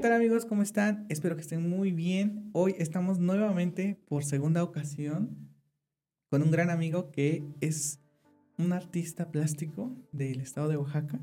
tal amigos? ¿Cómo están? Espero que estén muy bien. Hoy estamos nuevamente por segunda ocasión con un gran amigo que es un artista plástico del estado de Oaxaca.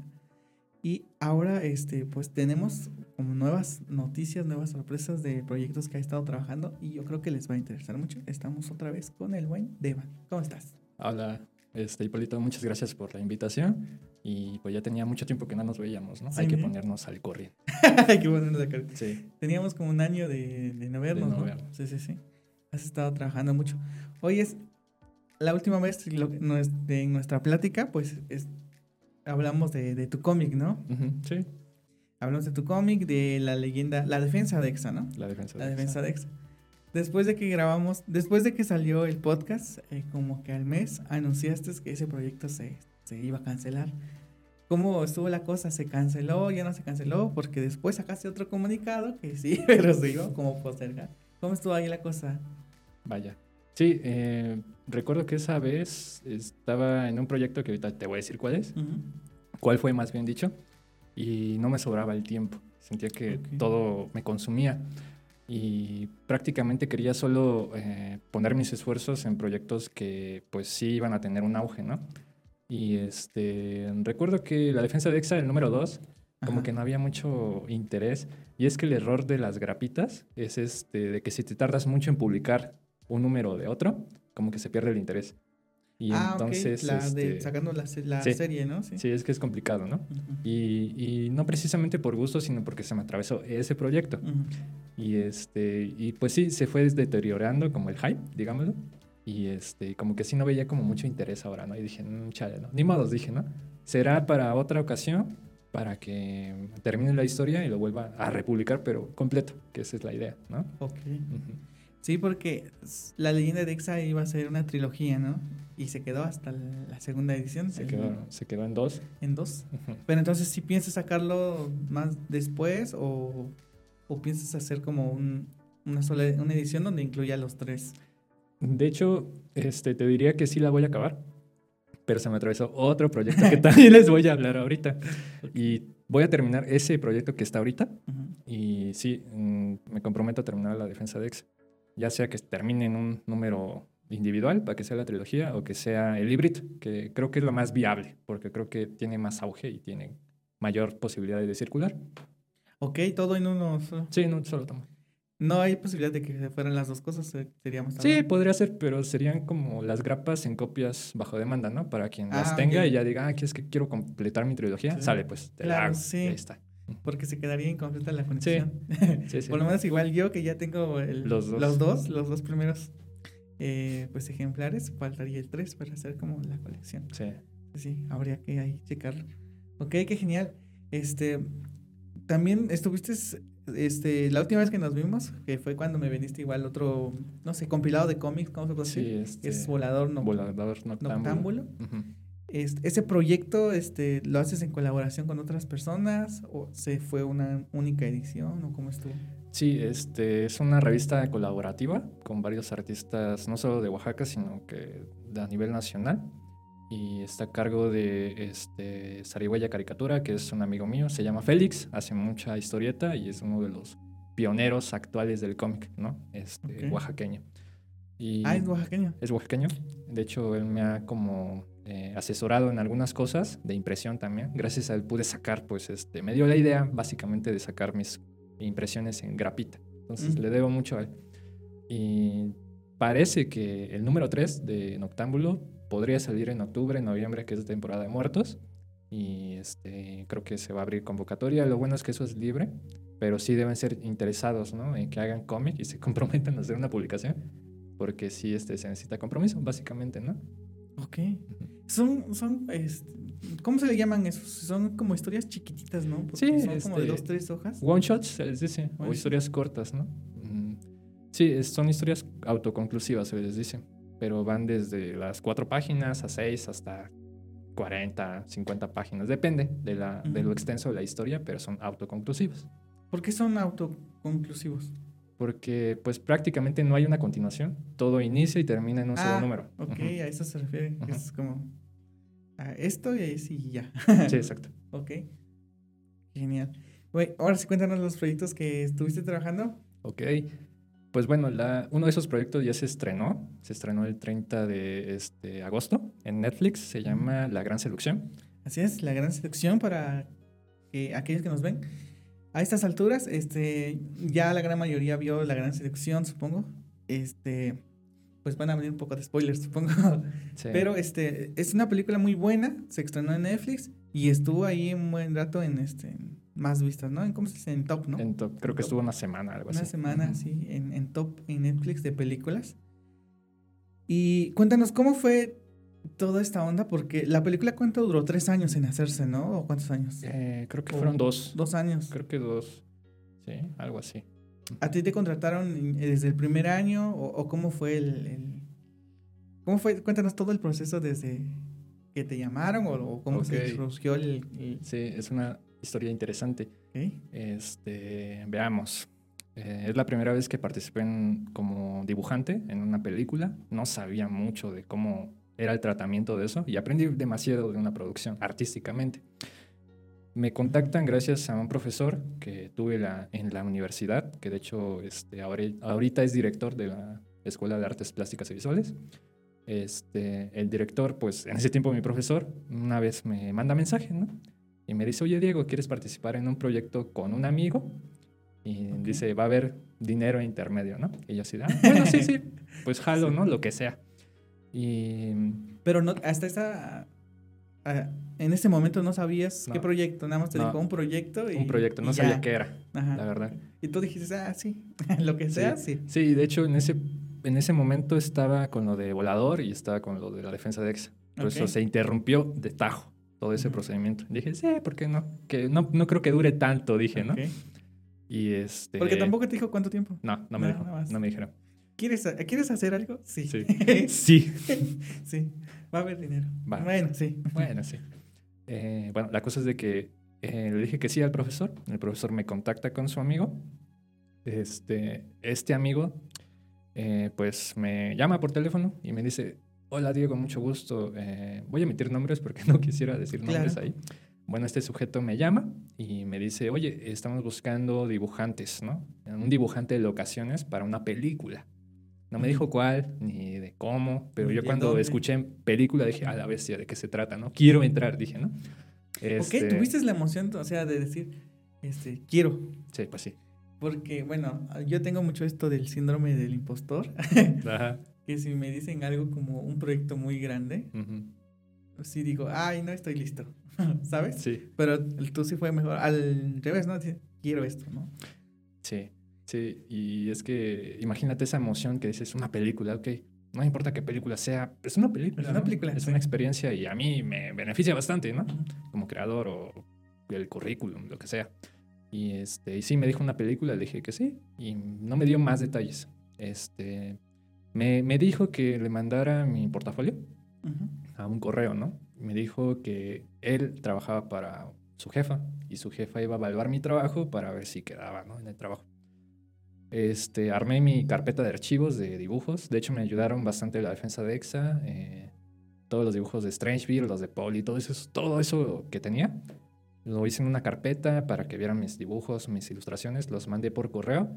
Y ahora este, pues tenemos nuevas noticias, nuevas sorpresas de proyectos que ha estado trabajando y yo creo que les va a interesar mucho. Estamos otra vez con el buen Devan. ¿Cómo estás? Hola, este, Hipólito, muchas gracias por la invitación. Y pues ya tenía mucho tiempo que no nos veíamos, ¿no? Hay que ponernos al corriente. Hay que ponernos al corriente. Sí. Teníamos como un año de, de no vernos, ¿no? Sí, sí, sí. Has estado trabajando mucho. Hoy es la última vez de nuestra plática, pues es, hablamos de, de tu cómic, ¿no? sí. Hablamos de tu cómic, de la leyenda, la defensa de Exa, ¿no? La defensa de La defensa de Exa. Después de que grabamos, después de que salió el podcast, eh, como que al mes anunciaste que ese proyecto se, se iba a cancelar. ¿Cómo estuvo la cosa? ¿Se canceló? ¿Ya no se canceló? Porque después sacaste otro comunicado que sí, pero se iba como postergar. ¿Cómo estuvo ahí la cosa? Vaya. Sí, eh, recuerdo que esa vez estaba en un proyecto que ahorita te voy a decir cuál es. ¿Cuál fue más bien dicho? Y no me sobraba el tiempo. Sentía que todo me consumía. Y prácticamente quería solo eh, poner mis esfuerzos en proyectos que pues sí iban a tener un auge, ¿no? Y este, recuerdo que la defensa de EXA, el número 2, como que no había mucho interés. Y es que el error de las grapitas es este, de que si te tardas mucho en publicar un número de otro, como que se pierde el interés. Y ah, entonces. La de, este, sacando la, serie, ¿no? Sí. es que es complicado, ¿no? y, y, no precisamente por gusto, sino porque se me atravesó ese proyecto. Y este, y pues sí, se fue deteriorando como el hype, digámoslo. Y este, como que sí no veía como mucho interés ahora, ¿no? Y dije, mmm, chale, ¿no? Ni modos, dije, ¿no? Será para otra ocasión, para que termine la historia y lo vuelva a republicar, pero completo, que esa es la idea, ¿no? Ok. Sí, porque la leyenda de Exa iba a ser una trilogía, ¿no? Y se quedó hasta la segunda edición. Se, quedó, se quedó en dos. En dos. Pero entonces, ¿sí piensas sacarlo más después o, o piensas hacer como un, una sola una edición donde incluya los tres? De hecho, este, te diría que sí la voy a acabar, pero se me atravesó otro proyecto que también les voy a hablar ahorita. Y voy a terminar ese proyecto que está ahorita. Y sí, mm, me comprometo a terminar la defensa de Ex. Ya sea que termine en un número individual para que sea la trilogía o que sea el híbrido, que creo que es lo más viable, porque creo que tiene más auge y tiene mayor posibilidad de circular. Ok, todo en uno. Sí, en un solo tomo. No hay posibilidad de que fueran las dos cosas, eh, seríamos Sí, podría ser, pero serían como las grapas en copias bajo demanda, ¿no? Para quien las ah, tenga y ya diga, ah, es que quiero completar mi trilogía, sale, pues te la hago. Sí. ahí está. Porque se quedaría incompleta la conexión. Sí. sí, Por lo menos igual yo que ya tengo los, dos. los dos, los dos primeros eh, pues ejemplares, faltaría el tres para hacer como la colección. Sí. Sí, habría que ahí checarlo. Ok, qué genial. Este, también estuviste este, la última vez que nos vimos, que fue cuando me viniste igual otro, no sé, compilado de cómics, ¿cómo se puede decir? Sí, este, es Volador, no, volador Noctámbulo. ¿Ese proyecto este, lo haces en colaboración con otras personas o se fue una única edición o cómo estuvo? Sí, este, es una revista colaborativa con varios artistas, no solo de Oaxaca, sino que a nivel nacional y está a cargo de este, Sarigüeya Caricatura, que es un amigo mío, se llama Félix, hace mucha historieta y es uno de los pioneros actuales del cómic, ¿no? Este, oaxaqueño. Y ah, es oaxaqueño. Es oaxaqueño. De hecho, él me ha como eh, asesorado en algunas cosas de impresión también. Gracias a él pude sacar, pues, este, me dio la idea básicamente de sacar mis impresiones en grapita. Entonces, le debo mucho a él. Y parece que el número 3 de Noctámbulo podría salir en octubre, noviembre, que es temporada de muertos. Y este, creo que se va a abrir convocatoria. Lo bueno es que eso es libre, pero sí deben ser interesados ¿no? en que hagan cómic y se comprometan a hacer una publicación, porque sí este, se necesita compromiso, básicamente, ¿no? Ok. Son, son este, ¿cómo se le llaman esos? Son como historias chiquititas, ¿no? sí, son como de este, dos, tres hojas. One shots, se les dice, o historias cortas, ¿no? Sí, son historias autoconclusivas, se les dice pero van desde las cuatro páginas a seis hasta 40, 50 páginas. Depende de, la, de lo extenso de la historia, pero son autoconclusivos. ¿Por qué son autoconclusivos? Porque pues prácticamente no hay una continuación. Todo inicia y termina en un solo ah, número. Ok, a eso se refiere. Es como a esto y así ya. sí, exacto. ok. Genial. Güey, ahora sí cuéntanos los proyectos que estuviste trabajando. Ok. Pues bueno, la, uno de esos proyectos ya se estrenó. Se estrenó el 30 de este, agosto en Netflix. Se llama La Gran Seducción. Así es, La Gran Seducción para que aquellos que nos ven. A estas alturas, este, ya la gran mayoría vio La Gran Seducción, supongo. Este, pues van a venir un poco de spoilers, supongo. Sí. Pero este, es una película muy buena. Se estrenó en Netflix y estuvo ahí un buen rato en este más vistas, ¿no? ¿Cómo se dice? En top, ¿no? En top, creo que estuvo una semana, algo así. Una semana, sí, en, en, top en Netflix de películas. Y cuéntanos, ¿cómo fue toda esta onda? Porque la película, ¿cuánto duró? Tres años en hacerse, ¿no? ¿O cuántos años? Eh, creo que fueron dos. Dos años. Creo que dos. Sí, algo así. ¿A ti te contrataron desde el primer año? ¿O, cómo fue el, el, ¿Cómo fue? Cuéntanos todo el proceso desde que te llamaron o, cómo se surgió el, el... Sí, es una historia interesante. Este, veamos. Eh, es la primera vez que participé como dibujante en una película. No sabía mucho de cómo era el tratamiento de eso y aprendí demasiado de una producción artísticamente. Me contactan gracias a un profesor que tuve la, en la universidad, que de hecho este, ahorita es director de la Escuela de Artes Plásticas y Visuales. Este, el director, pues en ese tiempo mi profesor, una vez me manda mensaje, ¿no? Y me dice, oye Diego, ¿quieres participar en un proyecto con un amigo? Y dice, va a haber dinero intermedio, ¿no? Y yo así, ah, bueno, sí, sí, pues jalo, ¿no? Lo que sea. Y... Pero no, hasta esa... en ese momento no sabías qué proyecto, nada más te dijo un proyecto y... Un proyecto, no sabía qué era, la verdad. Y tú dijiste, ah, sí, lo que sea, sí. Sí, de hecho en ese, en ese momento estaba con lo de volador y estaba con lo de la defensa de EXA. Por eso se interrumpió de tajo todo ese procedimiento. Dije, sí, ¿por qué no? Que no, no creo que dure tanto, dije, ¿no? Y este... Porque tampoco te dijo cuánto tiempo. No, no me dijo, no me dijeron. ¿Quieres, ¿Quieres hacer algo? Sí. Sí. sí. sí. Va a haber dinero. Bueno, sí. Bueno, sí. Eh, bueno, la cosa es de que eh, le dije que sí al profesor. El profesor me contacta con su amigo. Este, este amigo, eh, pues me llama por teléfono y me dice, Hola Diego, mucho gusto. Eh, voy a emitir nombres porque no quisiera decir nombres ahí. Bueno, este sujeto me llama y me dice, oye, estamos buscando dibujantes, ¿no? Un dibujante de locaciones para una película. No me dijo cuál ni de cómo, pero yo cuando escuché película dije, a la bestia, ¿de qué se trata, no? Quiero entrar, dije, ¿no? Este... Ok, tuviste la emoción, o sea, de decir, este, quiero. Sí, pues sí. Porque, bueno, yo tengo mucho esto del síndrome del impostor. Ajá que si me dicen algo como un proyecto muy grande, sí digo, ay, no estoy listo, ¿sabes? Sí. Pero tú sí fue mejor, al revés, ¿no? Quiero esto, ¿no? Sí, sí, y es que imagínate esa emoción que dices, una película, ok, no importa qué película sea, es una película. Es una película. Es una experiencia y a mí me beneficia bastante, ¿no? Como creador o el currículum, lo que sea. Y, este, y sí, me dijo una película, le dije que sí, y no me dio más detalles. Este, me, dijo que le mandara mi portafolio a un correo, ¿no? Me dijo que él trabajaba para su jefa y su jefa iba a evaluar mi trabajo para ver si quedaba, ¿no? En el trabajo. Este, armé mi carpeta de archivos de dibujos. De hecho, me ayudaron bastante la defensa de EXA. Eh, todos los dibujos de Strange los de Paul y todo eso, todo eso que tenía. Lo hice en una carpeta para que vieran mis dibujos, mis ilustraciones. Los mandé por correo.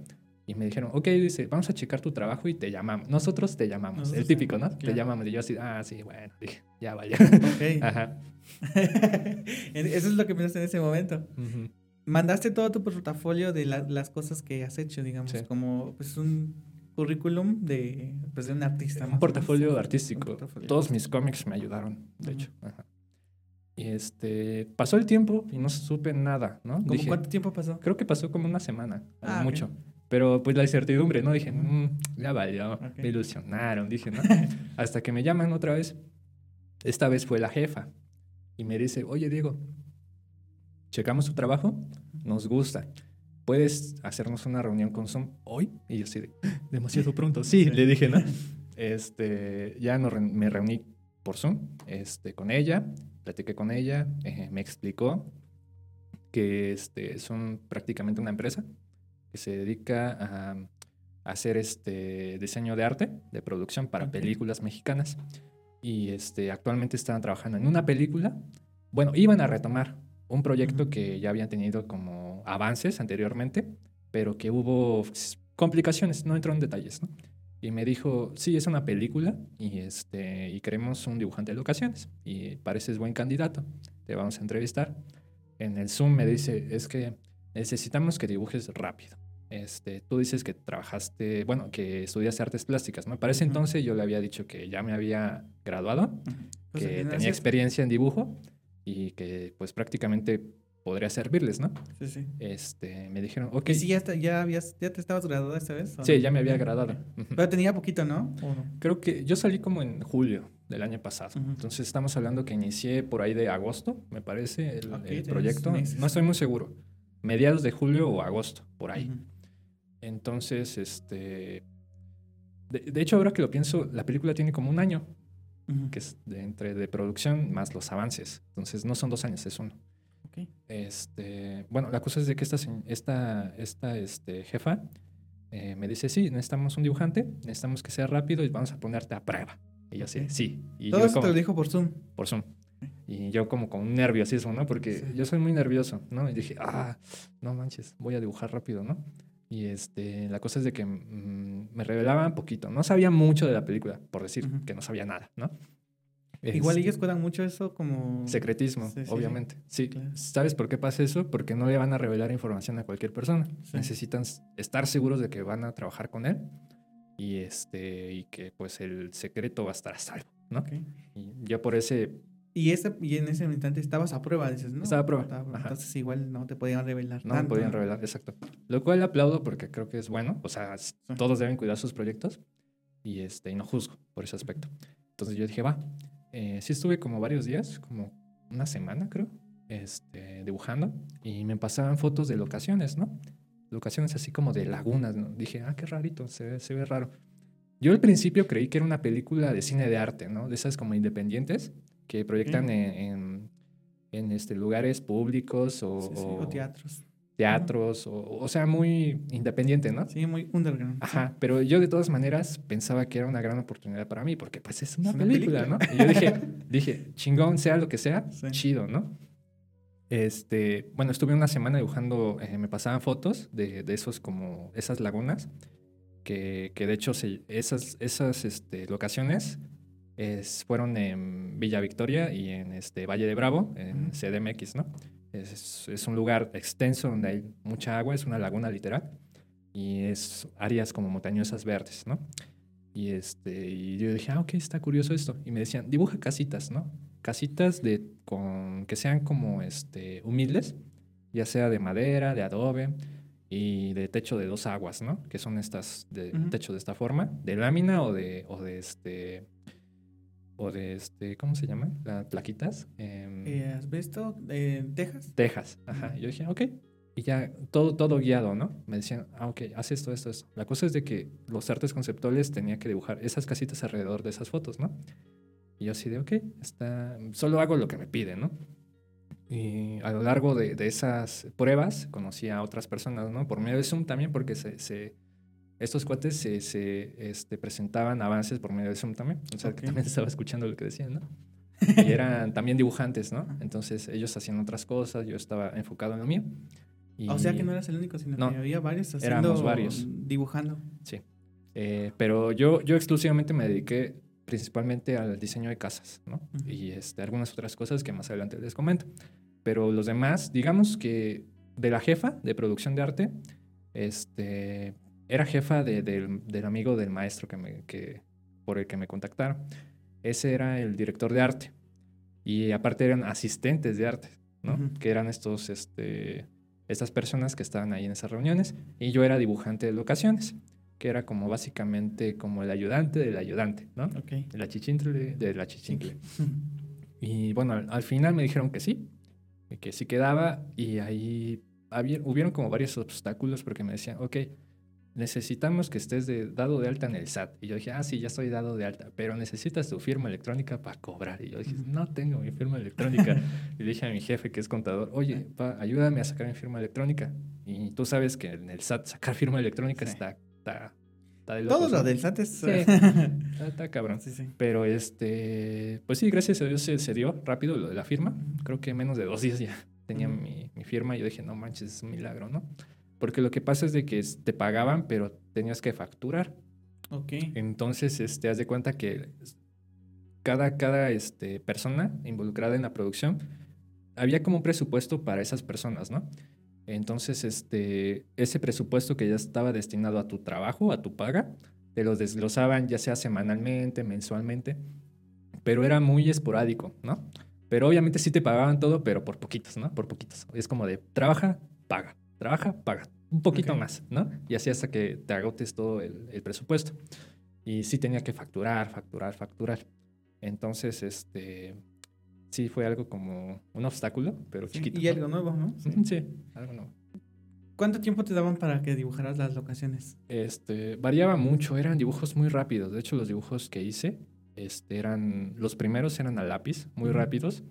Y me dijeron, ok, dice, vamos a checar tu trabajo y te llamamos. Nosotros te llamamos. el típico, ¿no? Te llamamos. Y yo así, ah, sí, bueno, dije, ya vaya. Ok. Ajá. Eso es lo que pensaste en ese momento. Mandaste todo tu portafolio de las cosas que has hecho, digamos, como pues un currículum de, pues, de un artista. Un portafolio artístico. Todos mis cómics me ayudaron, de hecho. Ajá. Y este, pasó el tiempo y no supe nada, ¿no? ¿Cómo ¿Cuánto tiempo pasó? Creo que pasó como una semana, ah, mucho. Pero pues la incertidumbre, ¿no? Dije, mm, ya valió, me ilusionaron, dije, ¿no? Hasta que me llaman otra vez. Esta vez fue la jefa y me dice, oye Diego, checamos tu trabajo, nos gusta. ¿Puedes hacernos una reunión con Zoom hoy? Y yo sí, demasiado pronto. Sí, le dije, ¿no? Este, ya no me reuní por Zoom este, con ella, platiqué con ella, eh, me explicó que este, son prácticamente una empresa que se dedica a, hacer este diseño de arte, de producción para películas mexicanas. Y este, actualmente están trabajando en una película. Bueno, iban a retomar un proyecto que ya habían tenido como avances anteriormente, pero que hubo complicaciones, no entró en detalles, ¿no? Y me dijo, sí, es una película y, este, y queremos un dibujante de locaciones y pareces buen candidato, te vamos a entrevistar. En el Zoom me dice, es que necesitamos que dibujes rápido. Este, tú dices que trabajaste, bueno, que estudiaste artes plásticas, ¿no? Para ese entonces yo le había dicho que ya me había graduado, pues que tenía experiencia en dibujo y que pues prácticamente podría servirles, ¿no? Sí, sí. Este, me dijeron, ok. ¿Y si ya, ya, habías, ya te estabas graduado esta vez? Sí, ya me había graduado. Pero tenía poquito, ¿no? Creo que yo salí como en julio del año pasado. Entonces estamos hablando que inicié por ahí de agosto, me parece, el, proyecto. No estoy muy seguro. Mediados de julio o agosto, por ahí. Entonces, este... De, hecho, ahora que lo pienso, la película tiene como un año, que es de, entre de producción más los avances. Entonces, no son dos años, es uno. Este, bueno, la cosa es de que esta, esta, esta este, jefa eh, me dice, sí, necesitamos un dibujante, necesitamos que sea rápido y vamos a ponerte a prueba. Y yo sí, sí. Y Todo esto te lo dijo por Zoom. Por Zoom. Y yo como con un nerviosismo, ¿no? Porque yo soy muy nervioso, ¿no? Y dije, ah, no manches, voy a dibujar rápido, ¿no? Y este, la cosa es de que mm, me revelaban poquito. No sabía mucho de la película, por decir que no sabía nada, ¿no? Igual ellos cuidan mucho eso como... Secretismo, obviamente. Sí. ¿Sabes por qué pasa eso? Porque no le van a revelar información a cualquier persona. Necesitan estar seguros de que van a trabajar con él y, este, y que pues el secreto va a estar a salvo, ¿no? Y ya por ese y, ese, y en ese instante estabas a prueba, dices, ¿no? Estaba a prueba. Entonces igual no te podían revelar. No me podían revelar, exacto. Lo cual aplaudo porque creo que es bueno. O sea, todos deben cuidar sus proyectos y, este, y no juzgo por ese aspecto. Entonces yo dije, va. Eh, sí estuve como varios días, como una semana creo, este, dibujando y me pasaban fotos de locaciones, ¿no? Locaciones así como de lagunas, ¿no? Dije, ah, qué rarito, se ve, se ve raro. Yo al principio creí que era una película de cine de arte, ¿no? De esas como independientes que proyectan en, en, este, lugares públicos o, o teatros. Teatros, o, o, sea, muy independiente, ¿no? Sí, muy underground. Ajá, pero yo de todas maneras pensaba que era una gran oportunidad para mí, porque pues es una, película, ¿no? Y yo dije, dije, chingón, sea lo que sea, chido, ¿no? Este, bueno, estuve una semana dibujando, eh, me pasaban fotos de, de, esos como, esas lagunas, que, que de hecho se, esas, esas este, locaciones fueron en Villa Victoria y en este Valle de Bravo, en CDMX, ¿no? Es, es, un lugar extenso donde hay mucha agua, es una laguna literal, y es áreas como montañosas verdes, ¿no? Y, este, y yo dije, ah, ok, está curioso esto. Y me decían, dibuja casitas, ¿no? Casitas de, con, que sean como este, humildes, ya sea de madera, de adobe y de techo de dos aguas, ¿no? Que son estas de techo de esta forma, de lámina o de, o de este o de este, ¿cómo se llaman? Las plaquitas. Eh, eh, ¿Asbesto? Eh, ¿Tejas? Tejas, ajá. yo dije, ok. Y ya todo, todo guiado, ¿no? Me decían, ah, ok, haz esto, esto, esto. La cosa es de que los artes conceptuales tenía que dibujar esas casitas alrededor de esas fotos, ¿no? Y yo así de, ok, está, solo hago lo que me piden, ¿no? Y a lo largo de, de esas pruebas conocí a otras personas, ¿no? Por medio de Zoom también, porque se, se estos cuates se, se este, presentaban avances por medio de Zoom también. O sea, que también estaba escuchando lo que decían, ¿no? Y eran también dibujantes, ¿no? Entonces ellos hacían otras cosas, yo estaba enfocado en lo mío. o sea que no eras el único, sino que había varios haciendo, éramos varios. dibujando. Sí. Eh, pero yo, yo exclusivamente me dediqué principalmente al diseño de casas, ¿no? Y este, algunas otras cosas que más adelante les comento. Pero los demás, digamos que de la jefa de producción de arte, este, era jefa del, amigo del maestro que me, que, por el que me contactaron. Ese era el director de arte. Y aparte eran asistentes de arte, ¿no? Que eran estos, este, estas personas que estaban ahí en esas reuniones. Y yo era dibujante de locaciones, que era como básicamente como el ayudante del ayudante, ¿no? Okay. La chichintle de la chichincle. y bueno, al, final me dijeron que sí, que sí quedaba. Y ahí había, hubieron como varios obstáculos porque me decían, ok, necesitamos que estés dado de alta en el SAT. Y yo dije, ah, sí, ya estoy dado de alta, pero necesitas tu firma electrónica para cobrar. Y yo dije, no tengo mi firma electrónica. y le dije a mi jefe, que es contador, oye, pa, ayúdame a sacar mi firma electrónica. Y tú sabes que en el SAT sacar firma electrónica está, está, está de Todo lo del SAT es... Sí, está, cabrón. Sí, sí. Pero este, pues sí, gracias a Dios se, se, dio rápido lo de la firma. Creo que menos de dos días ya tenía mi, mi firma. Y yo dije, no manches, es un milagro, ¿no? Porque lo que pasa es de que te pagaban, pero tenías que facturar. Ok. Entonces, este, haz de cuenta que cada, cada este, persona involucrada en la producción, había como un presupuesto para esas personas, ¿no? Entonces, este, ese presupuesto que ya estaba destinado a tu trabajo, a tu paga, te lo desglosaban ya sea semanalmente, mensualmente, pero era muy esporádico, ¿no? Pero obviamente sí te pagaban todo, pero por poquitos, ¿no? Por poquitos. Es como de, trabaja, paga, trabaja, paga, un poquito más, ¿no? Y así hasta que te agotes todo el, el, presupuesto. Y sí tenía que facturar, facturar, facturar. Entonces, este, sí fue algo como un obstáculo, pero chiquito. Y algo nuevo, ¿no? Sí. algo nuevo. ¿Cuánto tiempo te daban para que dibujaras las locaciones? Este, variaba mucho, eran dibujos muy rápidos. De hecho, los dibujos que hice, este, eran, los primeros eran a lápiz, muy rápidos.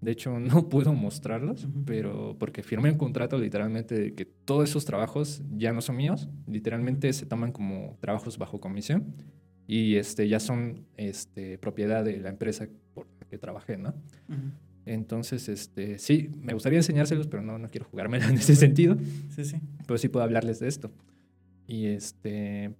De hecho, no puedo mostrarlos, pero porque firmé un contrato literalmente de que todos esos trabajos ya no son míos, literalmente se toman como trabajos bajo comisión y este, ya son este, propiedad de la empresa por la que trabajé, ¿no? Entonces, este, sí, me gustaría enseñárselos, pero no, no quiero jugármela en ese sentido. Sí, sí. Pero sí puedo hablarles de esto. Y este,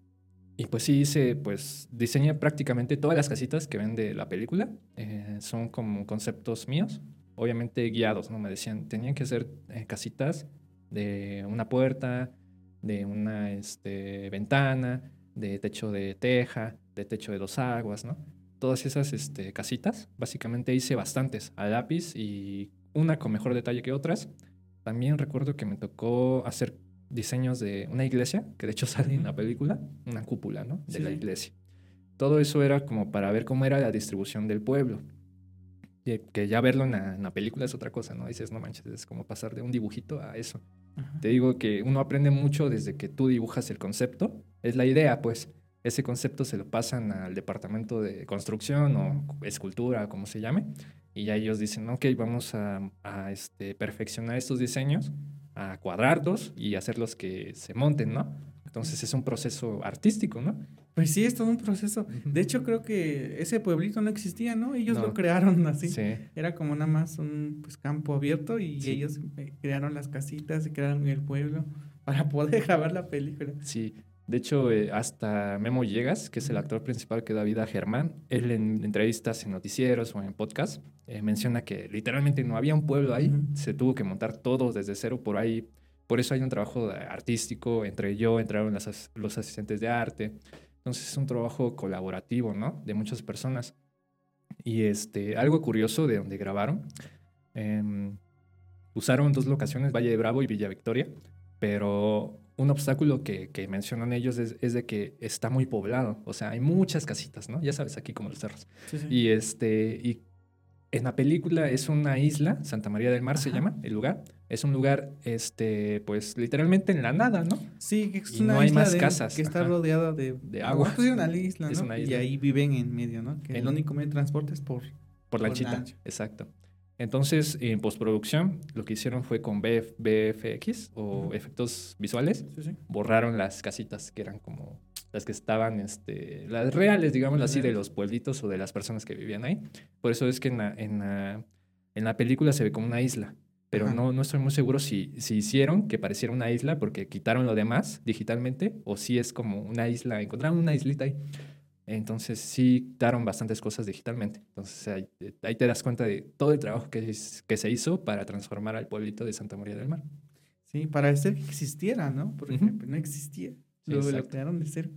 y pues sí hice, pues diseñé prácticamente todas las casitas que ven de la película. Eh, son como conceptos míos, obviamente guiados, ¿no? Me decían, tenían que ser eh, casitas de una puerta, de una este, ventana, de techo de teja, de techo de dos aguas, ¿no? Todas esas este, casitas, básicamente hice bastantes a lápiz y una con mejor detalle que otras. También recuerdo que me tocó hacer diseños de una iglesia, que de hecho sale en la película, una cúpula, ¿no? De la iglesia. Todo eso era como para ver cómo era la distribución del pueblo. que ya verlo en la, película es otra cosa, ¿no? Dices, no manches, es como pasar de un dibujito a eso. Te digo que uno aprende mucho desde que tú dibujas el concepto. Es la idea, pues. Ese concepto se lo pasan al departamento de construcción o escultura, como se llame. Y ya ellos dicen, ok, vamos a, este, perfeccionar estos diseños, a cuadrarlos y hacerlos que se monten, ¿no? Entonces es un proceso artístico, ¿no? Pues sí, es todo un proceso. De hecho, creo que ese pueblito no existía, ¿no? Ellos lo crearon así. Sí. Era como nada más un pues, campo abierto y ellos eh, crearon las casitas y crearon el pueblo para poder grabar la película. Sí. De hecho, eh, hasta Memo Llegas, que es el actor principal que da vida a Germán, él en entrevistas en noticieros o en podcast eh, menciona que literalmente no había un pueblo ahí, se tuvo que montar todo desde cero por ahí por eso hay un trabajo artístico, entre yo entraron los asistentes de arte. Entonces es un trabajo colaborativo, ¿no? De muchas personas. Y este, algo curioso de donde grabaron, em, usaron dos locaciones, Valle de Bravo y Villa Victoria, pero un obstáculo que, que mencionan ellos es, es, de que está muy poblado, o sea, hay muchas casitas, ¿no? Ya sabes, aquí como los cerros. Y, este, y en la película es una isla, Santa María del Mar se llama el lugar, es un lugar, este, pues literalmente en la nada, ¿no? Sí, que es una no hay más casas. Que está rodeada de, de agua. Es una isla, ¿no? Y ahí viven en medio, ¿no? Que el único medio de transporte es por... Por lanchita, exacto. Entonces, en postproducción, lo que hicieron fue con BFX o efectos visuales, borraron las casitas que eran como las que estaban, este, las reales, digamos así, de los pueblitos o de las personas que vivían ahí. Por eso es que en la, en la, en la película se ve como una isla pero no, no estoy muy seguro si, si hicieron que pareciera una isla porque quitaron lo demás digitalmente o si es como una isla, encontraron una islita ahí. Entonces sí quitaron bastantes cosas digitalmente. Entonces ahí, ahí, te das cuenta de todo el trabajo que, que se hizo para transformar al pueblito de Santa María del Mar. Sí, para hacer que existiera, ¿no? Porque no existía. Luego lo crearon de cero.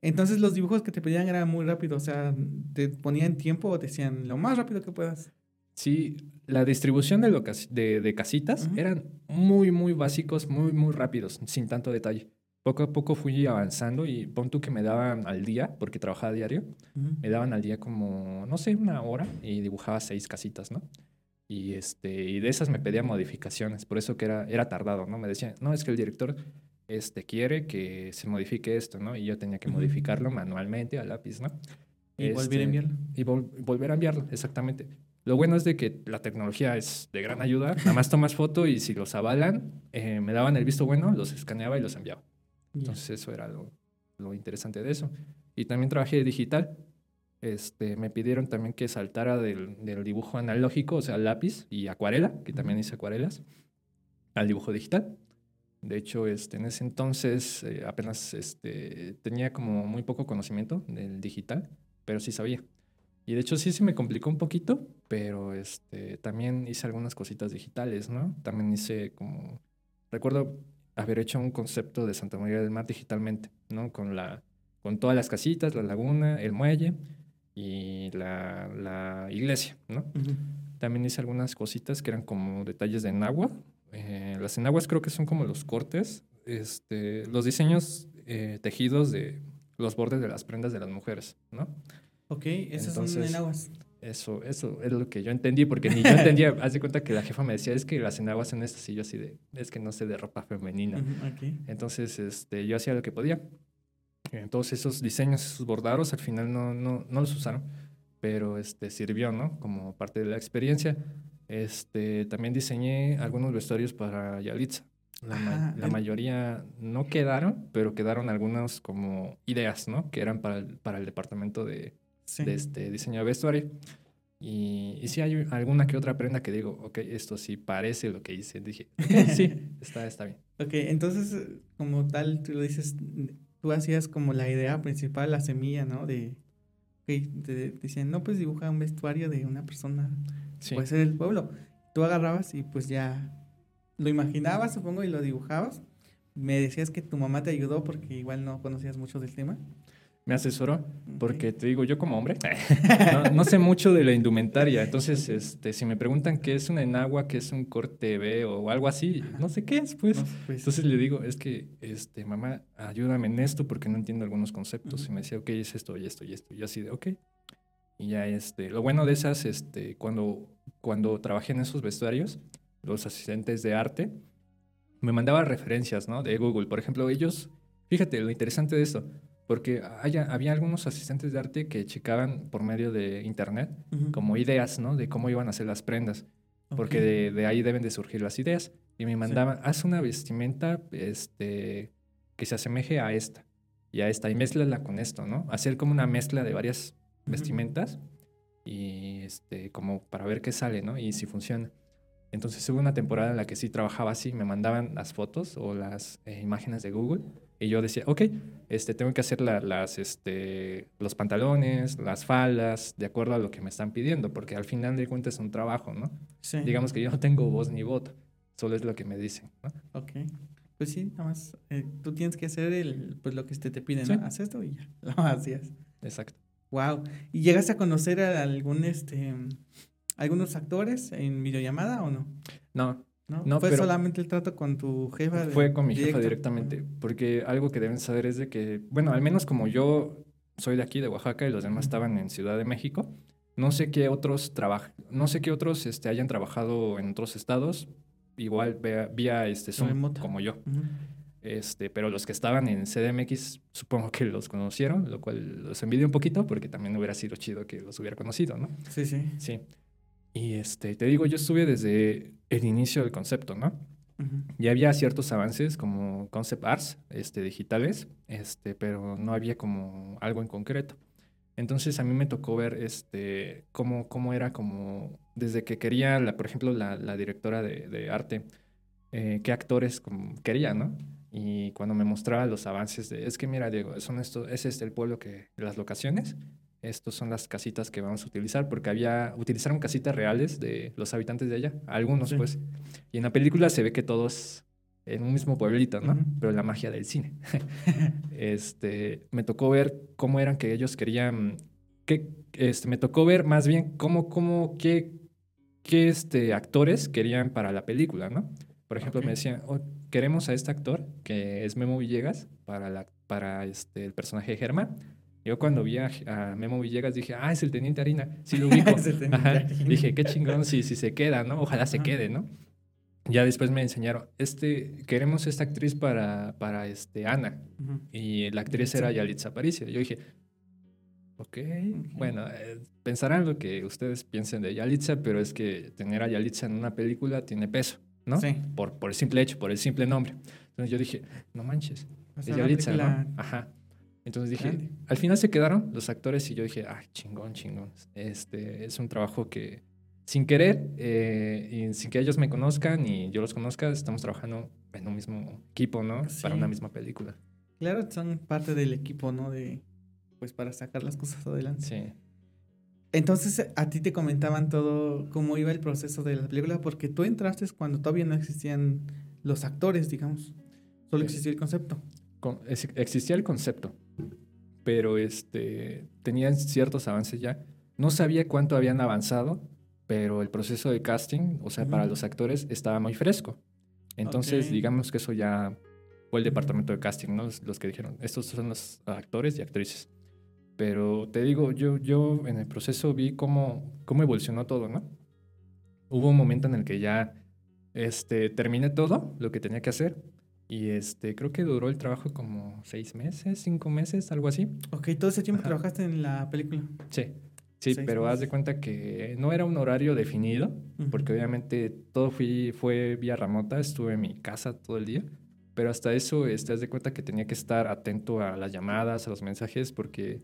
Entonces los dibujos que te pedían eran muy rápidos, o sea, te ponían tiempo o decían lo más rápido que puedas. Sí, la distribución de, de, de casitas eran muy, muy básicos, muy, muy rápidos, sin tanto detalle. Poco a poco fui avanzando y pon tú que me daban al día, porque trabajaba diario, me daban al día como, no sé, una hora y dibujaba seis casitas, ¿no? Y, este, y de esas me pedía modificaciones, por eso que era, era tardado, ¿no? Me decían, no, es que el director este, quiere que se modifique esto, ¿no? Y yo tenía que modificarlo manualmente a lápiz, ¿no? Y volver a este, enviarlo. Y volver a enviarlo, exactamente. Lo bueno es de que la tecnología es de gran ayuda. Nada más tomas foto y si los avalan, eh, me daban el visto bueno, los escaneaba y los enviaba. Entonces eso era lo, lo, interesante de eso. Y también trabajé digital. Este, me pidieron también que saltara del, del, dibujo analógico, o sea, lápiz y acuarela, que también hice acuarelas. al dibujo digital. De hecho, este, en ese entonces eh, apenas este, tenía como muy poco conocimiento del digital, pero sí sabía. Y de hecho sí se me complicó un poquito, pero este, también hice algunas cositas digitales, ¿no? También hice como... Recuerdo haber hecho un concepto de Santa María del Mar digitalmente, ¿no? Con, la, con todas las casitas, la laguna, el muelle y la, la iglesia, ¿no? También hice algunas cositas que eran como detalles de enagua. Eh, las enaguas creo que son como los cortes, este, los diseños eh, tejidos de los bordes de las prendas de las mujeres, ¿no? Ok, esas son enaguas. Eso, eso es lo que yo entendí, porque ni yo entendía, haz de cuenta que la jefa me decía, es que las enaguas son estas, y yo así de, es que no sé de ropa femenina. Entonces, este, yo hacía lo que podía. Entonces, esos diseños, esos bordados, al final no, no, no los usaron, pero este, sirvió, ¿no? Como parte de la experiencia. Este, también diseñé algunos vestuarios para Yalitza. La, la mayoría no quedaron, pero quedaron algunas como ideas, ¿no? Que eran para el, para el departamento de, de este diseño de vestuario. Y, y si hay alguna que otra prenda que digo, ok, esto sí parece lo que hice. Dije, sí, está, está bien. Ok, entonces, como tal, tú lo dices, tú hacías como la idea principal, la semilla, ¿no? De, okay, te decían, no, pues dibuja un vestuario de una persona, puede ser el pueblo. Tú agarrabas y pues ya lo imaginabas, supongo, y lo dibujabas. Me decías que tu mamá te ayudó porque igual no conocías mucho del tema me asesoró, porque te digo, yo como hombre, no, sé mucho de la indumentaria, entonces este, si me preguntan qué es una enagua, qué es un corte B o algo así, no sé qué es, pues. pues. Entonces le digo, es que, este, mamá, ayúdame en esto porque no entiendo algunos conceptos. Y me decía, ok, es esto y esto y esto. Y yo así de, ok. Y ya, este, lo bueno de esas, este, cuando, cuando trabajé en esos vestuarios, los asistentes de arte, me mandaban referencias, ¿no? De Google. Por ejemplo, ellos, fíjate, lo interesante de esto, porque había algunos asistentes de arte que checaban por medio de internet como ideas, ¿no? De cómo iban a hacer las prendas, porque de, ahí deben de surgir las ideas. Y me mandaban, haz una vestimenta este, que se asemeje a esta y a esta y mezclala con esto, ¿no? Hacer como una mezcla de varias vestimentas y este, como para ver qué sale, ¿no? Y si funciona. Entonces hubo una temporada en la que sí trabajaba así, me mandaban las fotos o las eh, imágenes de Google y yo decía, ok, este, tengo que hacer las, este, los pantalones, las faldas, de acuerdo a lo que me están pidiendo, porque al final de cuentas es un trabajo, ¿no? Sí. Digamos que yo no tengo voz ni voto, solo es lo que me dicen, ¿no? Ok. Pues sí, nada más, eh, tú tienes que hacer el, pues lo que te, te piden, ¿no? Haz esto y ya, lo hacías. Exacto. Wow. ¿Y llegas a conocer a algún, este, algunos actores en videollamada o no? No, ¿no? ¿Fue solamente el trato con tu jefa? Fue con mi jefa directamente, porque algo que deben saber es de que, bueno, al menos como yo soy de aquí, de Oaxaca, y los demás estaban en Ciudad de México, no sé qué otros no sé qué otros este, hayan trabajado en otros estados, igual vía, este Zoom, como yo. Este, pero los que estaban en CDMX supongo que los conocieron, lo cual los envidio un poquito porque también hubiera sido chido que los hubiera conocido, ¿no? Sí, sí. Sí. Y este, te digo, yo estuve desde el inicio del concepto, ¿no? Ya había ciertos avances como concept arts este, digitales, este, pero no había como algo en concreto. Entonces a mí me tocó ver este, cómo, cómo era como, desde que quería, la, por ejemplo, la, la directora de, de arte, eh, qué actores como quería, ¿no? Y cuando me mostraba los avances de, es que mira, Diego, son esto, ese es el pueblo que, las locaciones, estas son las casitas que vamos a utilizar, porque había, utilizaron casitas reales de los habitantes de allá, algunos pues. Y en la película se ve que todos en un mismo pueblito, ¿no? Pero la magia del cine. este, me tocó ver cómo eran que ellos querían, que, este, me tocó ver más bien cómo, cómo, qué, qué este, actores querían para la película, ¿no? Por ejemplo, me decían, oh, queremos a este actor, que es Memo Villegas, para, la, para este, el personaje de Germán yo cuando vi a, Memo Villegas dije, ah, es el Teniente Harina, sí lo ubico. Dije, qué chingón si, si se queda, ¿no? Ojalá se quede, ¿no? Ya después me enseñaron, este, queremos esta actriz para, para este, Ana. Y la actriz era Yalitza Aparicio. Yo dije, ok, bueno, eh, pensarán lo que ustedes piensen de Yalitza, pero es que tener a Yalitza en una película tiene peso, ¿no? Sí. Por, por el simple hecho, por el simple nombre. Entonces yo dije, no manches, es Yalitza, ¿no? Ajá. Entonces dije, al final se quedaron los actores y yo dije, ah, chingón, chingón. Este es un trabajo que, sin querer, eh, y sin que ellos me conozcan y yo los conozca, estamos trabajando en un mismo equipo, ¿no? Para una misma película. Claro, son parte del equipo, ¿no? De, pues para sacar las cosas adelante. Sí. Entonces, a ti te comentaban todo cómo iba el proceso de la película, porque tú entraste cuando todavía no existían los actores, digamos. Solo existía el concepto. existía el concepto, pero este, tenían ciertos avances ya. No sabía cuánto habían avanzado, pero el proceso de casting, o sea, para los actores, estaba muy fresco. Entonces, digamos que eso ya fue el departamento de casting, ¿no? Los, que dijeron, estos son los actores y actrices. Pero te digo, yo, yo en el proceso vi cómo, cómo evolucionó todo, ¿no? Hubo un momento en el que ya este, terminé todo lo que tenía que hacer y este, creo que duró el trabajo como seis meses, cinco meses, algo así. Ok, todo ese tiempo trabajaste en la película. Sí, sí, pero haz de cuenta que no era un horario definido, porque obviamente todo fui, fue vía remota, estuve en mi casa todo el día, pero hasta eso, este, haz de cuenta que tenía que estar atento a las llamadas, a los mensajes, porque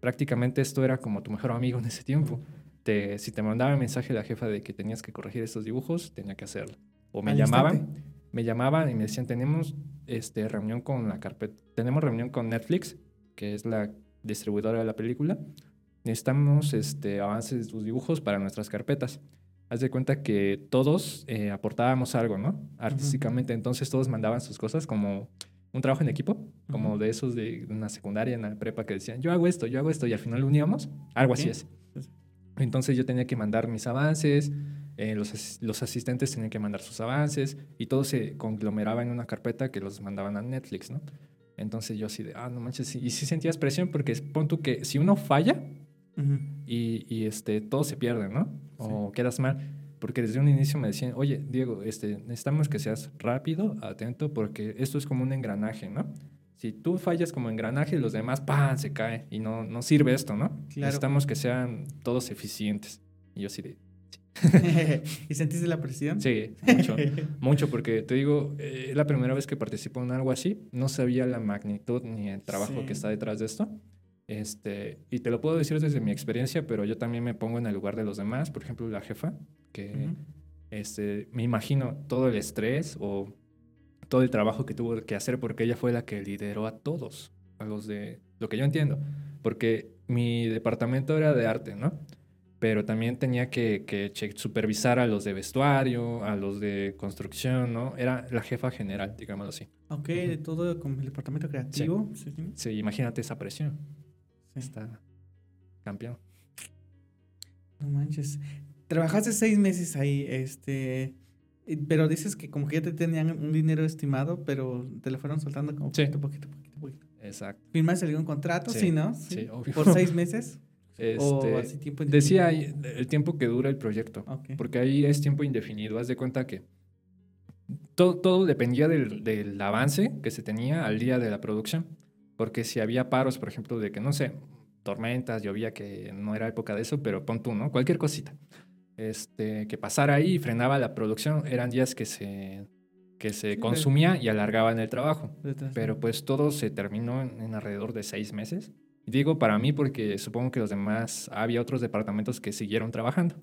prácticamente esto era como tu mejor amigo en ese tiempo. Te, si te mandaba un mensaje la jefa de que tenías que corregir estos dibujos, tenía que hacerlo. O me llamaban, me llamaban y me decían, tenemos este, reunión con la carpeta, tenemos reunión con Netflix, que es la distribuidora de la película. Necesitamos este, avances de tus dibujos para nuestras carpetas. Haz de cuenta que todos eh, aportábamos algo, ¿no? Artísticamente. Entonces todos mandaban sus cosas como un trabajo en equipo, como de esos de una secundaria, en la prepa que decían, yo hago esto, yo hago esto, y al final lo uníamos. Algo así es. Entonces yo tenía que mandar mis avances, eh, los, los, asistentes tenían que mandar sus avances, y todo se conglomeraba en una carpeta que los mandaban a Netflix, ¿no? Entonces yo así de, ah, no manches, y sí sentías presión porque pon tú que si uno falla y, y, este, todo se pierde, ¿no? O quedas mal porque desde un inicio me decían, oye, Diego, este, necesitamos que seas rápido, atento, porque esto es como un engranaje, ¿no? Si tú fallas como engranaje, los demás, ¡pam!, se cae y no, no sirve esto, ¿no? Necesitamos que sean todos eficientes. Y yo sí de... ¿Y sentiste la presión? Sí, mucho, mucho, porque te digo, eh, es la primera vez que participo en algo así, no sabía la magnitud ni el trabajo que está detrás de esto. Este, y te lo puedo decir desde mi experiencia, pero yo también me pongo en el lugar de los demás. Por ejemplo, la jefa, que este, me imagino todo el estrés o todo el trabajo que tuvo que hacer porque ella fue la que lideró a todos, a los de lo que yo entiendo, porque mi departamento era de arte, ¿no? Pero también tenía que, que supervisar a los de vestuario, a los de construcción, ¿no? Era la jefa general, digámoslo así. Ok, de todo como el departamento creativo. sí, imagínate esa presión. Está campeón. No manches. Trabajaste seis meses ahí, este. Pero dices que como que ya te tenían un dinero estimado, pero te lo fueron soltando como poquito, poquito, poquito, poquito. Exacto. ¿Firmaste algún contrato? Sí, ¿no? Sí, obvio. ¿Por seis meses? ¿O este, así tiempo decía el tiempo que dura el proyecto. Porque ahí es tiempo indefinido. Haz de cuenta que todo, todo dependía del, del avance que se tenía al día de la producción. Porque si había paros, por ejemplo, de que, no sé, tormentas, llovía, que no era época de eso, pero pon tú, ¿no? Cualquier cosita. Este, que pasara ahí y frenaba la producción, eran días que se, que se consumía y alargaban el trabajo. Pero pues todo se terminó en, alrededor de seis meses. Y digo para mí porque supongo que los demás, había otros departamentos que siguieron trabajando.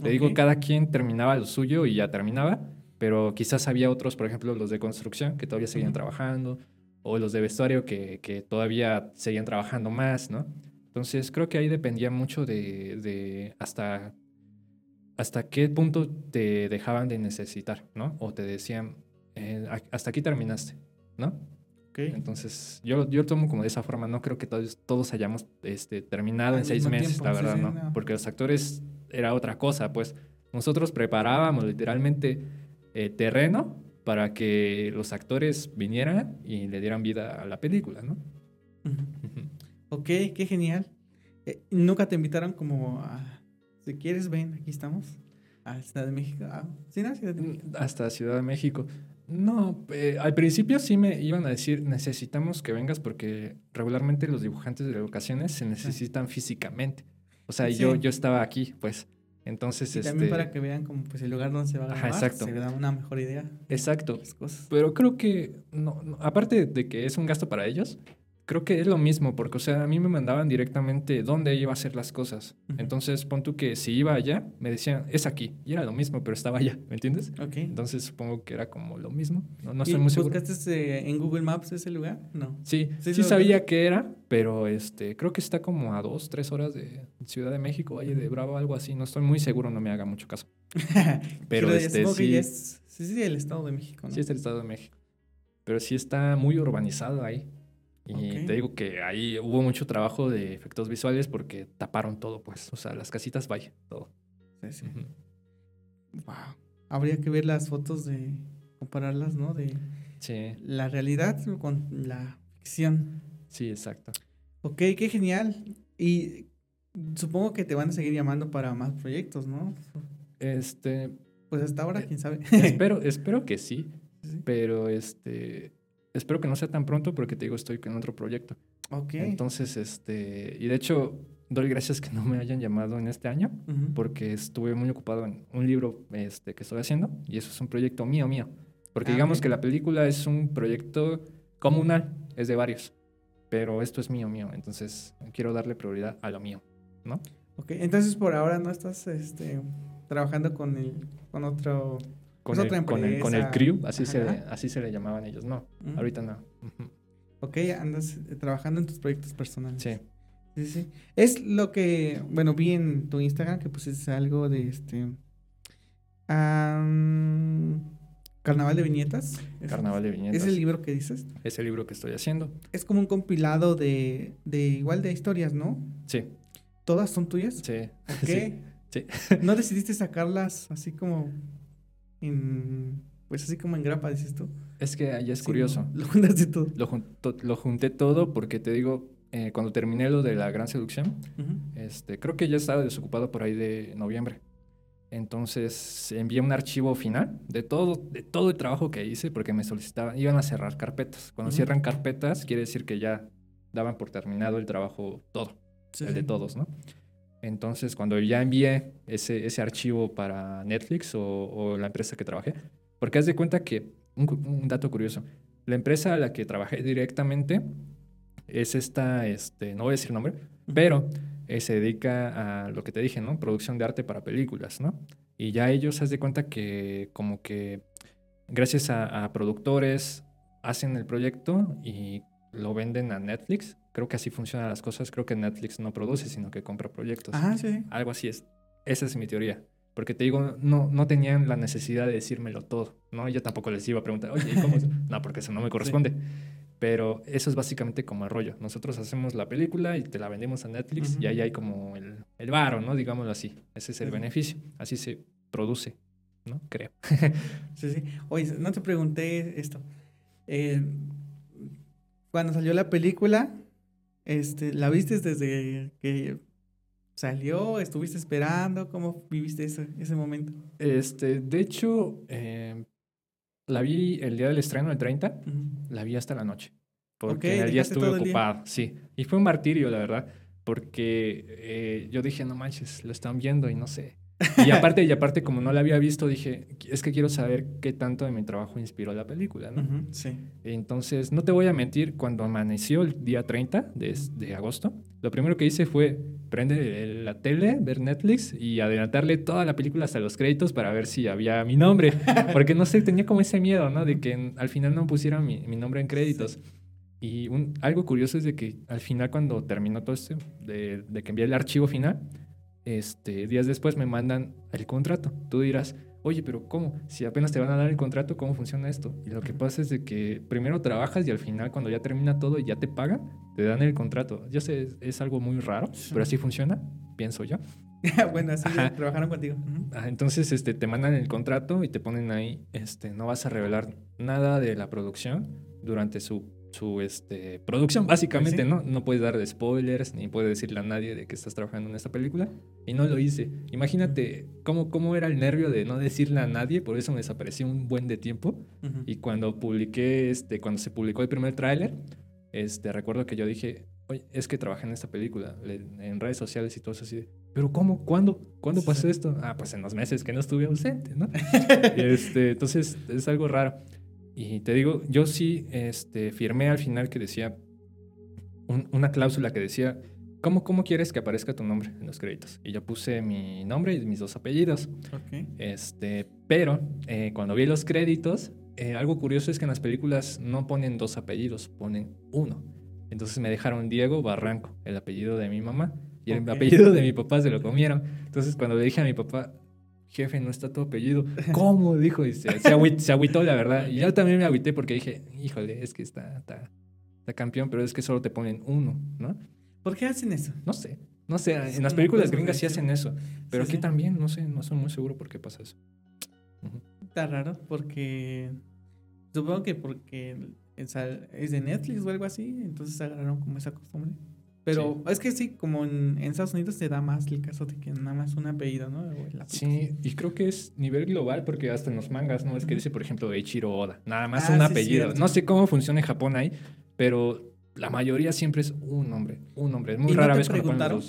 Le digo, cada quien terminaba lo suyo y ya terminaba, pero quizás había otros, por ejemplo, los de construcción, que todavía seguían trabajando o los de vestuario que, que, todavía seguían trabajando más, ¿no? Entonces creo que ahí dependía mucho de, de, hasta, hasta qué punto te dejaban de necesitar, ¿no? O te decían, eh, hasta aquí terminaste, ¿no? Okay. Entonces yo, yo tomo como de esa forma, no creo que todos, todos hayamos este, terminado en seis meses, la verdad, ¿no? Porque los actores era otra cosa, pues nosotros preparábamos literalmente eh, terreno para que los actores vinieran y le dieran vida a la película, ¿no? Ok, qué genial. Eh, ¿Nunca te invitaron como a, si quieres, ven, aquí estamos, a Ciudad de México? Ah, ¿Sí, no? Ciudad de mm, México. Hasta Ciudad de México. No, eh, al principio sí me iban a decir, necesitamos que vengas porque regularmente los dibujantes de ocasiones se necesitan físicamente. O sea, yo, yo estaba aquí, pues. Entonces, y también para que vean como pues el lugar donde se va a grabar, exacto. se da una mejor idea. Exacto. Pero creo que, no, aparte de que es un gasto para ellos, creo que es lo mismo, porque, o sea, a mí me mandaban directamente dónde iba a hacer las cosas. Entonces, pon tú que si iba allá, me decían, es aquí. Y era lo mismo, pero estaba allá, ¿me entiendes? Ok. Entonces, supongo que era como lo mismo. No, no ¿Y estoy muy seguro. ¿Buscaste en Google Maps ese lugar? No. Sí, ¿Sí sí, sabía que era, pero este, creo que está como a dos, tres horas de Ciudad de México, Valle de Bravo, algo así. No estoy muy seguro, no me haga mucho caso. Pero, este, sí- es, sí, sí, el Estado de México, ¿no? Sí, es el Estado de México. Pero sí está muy urbanizado ahí. Y te digo que ahí hubo mucho trabajo de efectos visuales porque taparon todo, pues. O sea, las casitas, vaya, todo. Sí, sí. Wow. Habría que ver las fotos de compararlas, ¿no? De Sí, la realidad con la ficción. sí, exacto. Ok, qué genial. Y supongo que te van a seguir llamando para más proyectos, ¿no? Este, Pues hasta ahora, quién sabe. espero, espero que sí, Sí. pero este, espero que no sea tan pronto porque te digo, estoy en otro proyecto. ok. Entonces, este, y de hecho, doy gracias que no me hayan llamado en este año porque estuve muy ocupado en un libro este, que estoy haciendo y eso es un proyecto mío, mío. Porque Ah, digamos que la película es un proyecto comunal, es de varios, pero esto es mío, mío. Entonces quiero darle prioridad a lo mío, ¿no? Ok, entonces por ahora no estás este, trabajando con el, con otro. Con, Es el, con, el, con el empresa. crew, así se, le, así se le llamaban ellos. No, Ujú. ahorita no. Ok, andas eh, trabajando en tus proyectos personales. Sí, Sí, sí. Es lo que, bueno, vi en tu Instagram que pusiste algo de este. Carnaval de Viñetas. ¿Es- Carnaval de Viñetas. ¿Es el libro que dices? Es el libro que estoy haciendo. Es como un compilado de, de igual de historias, ¿no? Sí, ¿Todas son tuyas? sí. Ok. sí, sí. ¿No decidiste sacarlas así como en. Pues así como en grapa, dices tú? Es que ahí es Sí, curioso. Lo juntaste todo. Lo, junto- lo junté todo porque te digo, eh, cuando terminé lo de la gran seducción, Ujú. este, creo que ya estaba desocupado por ahí de noviembre. Entonces envié un archivo final de todo, de todo el trabajo que hice porque me solicitaban, iban a cerrar carpetas. Cuando Ujú. cierran carpetas quiere decir que ya daban por terminado el trabajo todo, Sí, el de sí. todos, ¿no? Entonces cuando ya envié ese, ese archivo para Netflix o, o la empresa que trabajé, porque haz de cuenta que, un, dato curioso, la empresa a la que trabajé directamente es esta, este, no voy a decir nombre, pero eh, se dedica a lo que te dije, ¿no? Producción de arte para películas, ¿no? Y ya ellos, haz de cuenta que como que gracias a, a productores hacen el proyecto y lo venden a Netflix. Creo que así funcionan las cosas. Creo que Netflix no produce, sino que compra proyectos. Ajá, sí. Algo así es. Esa es mi teoría. Porque te digo, no, no tenían la necesidad de decírmelo todo, ¿no? Yo tampoco les iba a preguntar, oye, ¿y cómo? es?". no, porque eso no me corresponde. Pero eso es básicamente como el rollo. Nosotros hacemos la película y te la vendemos a Netflix Ujú. y ahí hay como el, el varo, ¿no? Digámoslo así. Ese es el beneficio. Así se produce, ¿no? Creo. Sí, sí. Oye, no te pregunté esto. Eh, cuando salió la película, este, ¿la viste desde que salió? ¿Estuviste esperando? ¿Cómo viviste ese, ese momento? Este, de hecho, eh, la vi el día del estreno, el 30. Ujú. La vi hasta la noche. Porque el día estuve ocupado, sí. Y fue un martirio, la verdad. Porque eh, yo dije, no manches, lo están viendo y no sé. Y aparte, y aparte, como no la había visto, dije, es que quiero saber qué tanto de mi trabajo inspiró la película, ¿no? Ujú, Sí. Entonces, no te voy a mentir, cuando amaneció el día 30 de, de agosto, lo primero que hice fue prender la tele, ver Netflix y adelantarle toda la película hasta los créditos para ver si había mi nombre. Porque no sé, tenía como ese miedo, ¿no? De que al final no pusieran mi, mi nombre en créditos. Y un- algo curioso es de que al final, cuando terminó todo esto, de, de que envié el archivo final, este, días después me mandan el contrato. Tú dirás, oye, pero ¿cómo? Si apenas te van a dar el contrato, ¿cómo funciona esto? Y lo que pasa es de que primero trabajas y al final, cuando ya termina todo y ya te pagan, te dan el contrato. Yo sé, es, es algo muy raro, pero así funciona, pienso yo. bueno, así Ajá. trabajaron contigo. Ah, Entonces, este, te mandan el contrato y te ponen ahí, este, no vas a revelar nada de la producción durante su, su este, producción, básicamente, Pues sí. ¿no? No puedes dar spoilers, ni puedes decirle a nadie de que estás trabajando en esta película. Y no lo hice. Imagínate cómo, cómo era el nervio de no decirle a nadie, por eso me desapareció un buen de tiempo. Y cuando publiqué, este, cuando se publicó el primer tráiler, este, recuerdo que yo dije, oye, es que trabajé en esta película, en redes sociales y todo eso así. de, Pero ¿cómo? ¿Cuándo? ¿Cuándo pasó esto? Ah, pues en los meses que no estuve ausente, ¿no? este, entonces es algo raro. Y te digo, yo sí este, firmé al final que decía una cláusula que decía, ¿cómo, ¿cómo quieres que aparezca tu nombre en los créditos? Y yo puse mi nombre y mis dos apellidos. Este, pero eh, cuando vi los créditos, eh, algo curioso es que en las películas no ponen dos apellidos, ponen uno. Entonces me dejaron Diego Barranco, el apellido de mi mamá, y el apellido de mi papá se lo comieron. Entonces cuando le dije a mi papá, jefe, no está tu apellido. ¿Cómo? Dijo, y se, se, agüitó, la verdad. Y yo también me agüité porque dije, híjole, es que está, está, está, campeón, pero es que solo te ponen uno, ¿no? ¿Por qué hacen eso? No sé, no sé. En las películas gringas sí hacen eso, pero aquí también, no sé, no soy muy seguro por qué pasa eso. Está raro porque supongo que porque es de Netflix o algo así, entonces agarraron como esa costumbre. Pero es que sí, como en, Estados Unidos se da más el caso de que nada más un apellido, ¿no? Sí, y creo que es nivel global porque hasta en los mangas, ¿no? Es que dice, por ejemplo, Eiichiro Oda, nada más un ah, apellido. no sé cómo funciona en Japón ahí, pero la mayoría siempre es un nombre, un nombre. Es muy rara vez cuando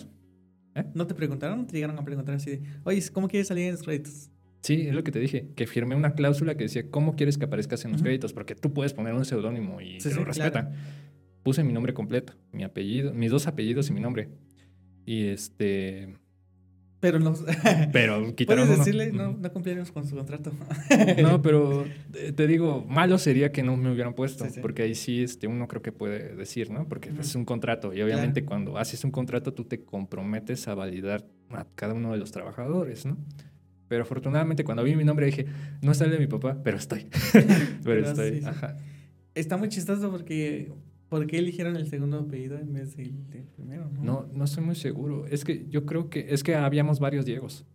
¿Eh? ¿No te preguntaron? ¿Te llegaron a preguntar así de, oye, ¿cómo quieres salir en los créditos? Sí, es lo que te dije, que firmé una cláusula que decía, ¿cómo quieres que aparezcas en los créditos? Porque tú puedes poner un seudónimo y te lo respetan puse mi nombre completo, mi apellido, mis dos apellidos y mi nombre. Y este... Pero no... pero quitaron Puedes decirle, no, no cumplieron con su contrato. no, pero te digo, malo sería que no me hubieran puesto, porque ahí sí este, uno creo que puede decir, ¿no? Porque es un contrato y obviamente cuando haces un contrato tú te comprometes a validar a cada uno de los trabajadores, ¿no? Pero afortunadamente cuando vi mi nombre dije, no sale de mi papá, pero estoy. pero, estoy. Ajá. Está muy chistoso porque ¿Por qué eligieron el segundo apellido en vez del, primero? ¿no? ¿no? no, estoy muy seguro. Es que yo creo que es que habíamos varios Diegos.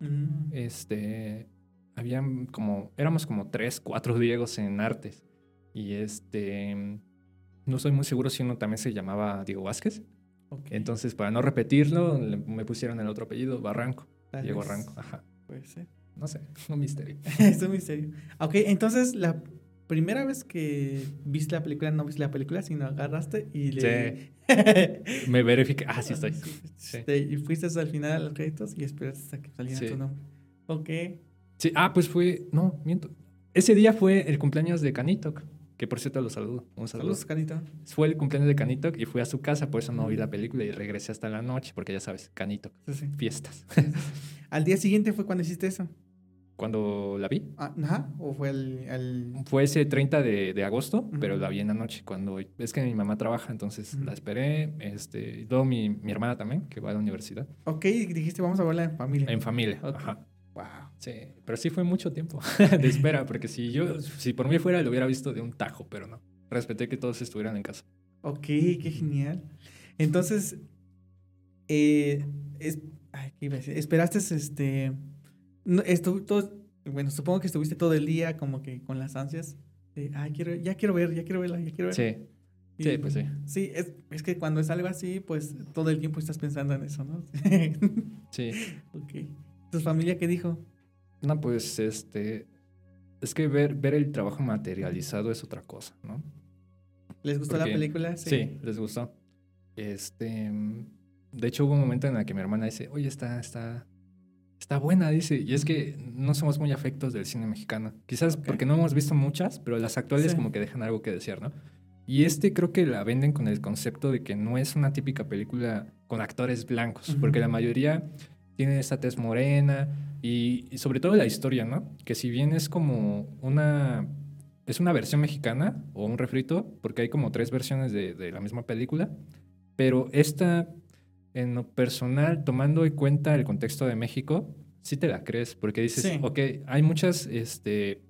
Mm. Este, habían como, éramos como tres, cuatro Diegos en artes. Y este, no estoy muy seguro si uno también se llamaba Diego Vázquez. Entonces, para no repetirlo, me pusieron el otro apellido, Barranco. Diego Barranco, ajá. Puede ser. No sé, un misterio. es un misterio. Ok, entonces la primera vez que viste la película, no viste la película, sino agarraste y le... Sí. Me verifiqué. Ah, sí estoy. Sí. Y fuiste hasta el final a los créditos y esperaste hasta que saliera tu nombre. Ok. Sí, ah, pues fue... No, miento. Ese día fue el cumpleaños de Canitok, que por cierto lo saludo. Un saludo. Saludos, Canito. Fue el cumpleaños de Canitok y fui a su casa, por eso no vi la película y regresé hasta la noche, porque ya sabes, Canitok. Sí, Fiestas. Al día siguiente fue cuando hiciste eso cuando la vi. Ah, ajá, o fue el, Fue ese 30 de, agosto, pero la vi en la noche. Cuando es que mi mamá trabaja, entonces la esperé. Este, y luego mi, mi, hermana también, que va a la universidad. Ok, dijiste, vamos a verla en familia. En familia, ajá. Wow. Sí, pero sí fue mucho tiempo de espera, porque si yo, si por mí fuera, lo hubiera visto de un tajo, pero no. Respeté que todos estuvieran en casa. Ok, qué genial. Entonces, eh, es, ay, ¿qué iba a decir? esperaste este todo, bueno, supongo que estuviste todo el día como que con las ansias de, ah, quiero, ya quiero ver, ya quiero verla, ya quiero ver. Sí. sí, pues sí. Sí, es, es, que cuando es algo así, pues todo el tiempo estás pensando en eso, ¿no? sí. Ok. ¿Tu familia qué dijo? No, pues este. Es que ver, ver el trabajo materializado es otra cosa, ¿no? ¿Les gustó la película? Sí. sí. les gustó. Este. De hecho, hubo un momento en el que mi hermana dice, oye, está, está, Está buena, dice. Y es que no somos muy afectos del cine mexicano. Quizás porque no hemos visto muchas, pero las actuales como que dejan algo que decir, ¿no? Y este creo que la venden con el concepto de que no es una típica película con actores blancos, porque la mayoría tiene esta tez morena y, sobre todo la historia, ¿no? Que si bien es como una... Es una versión mexicana o un refrito, porque hay como tres versiones de, de la misma película, pero esta en lo personal, tomando en cuenta el contexto de México, sí te la crees, porque dices, ok, hay muchas este,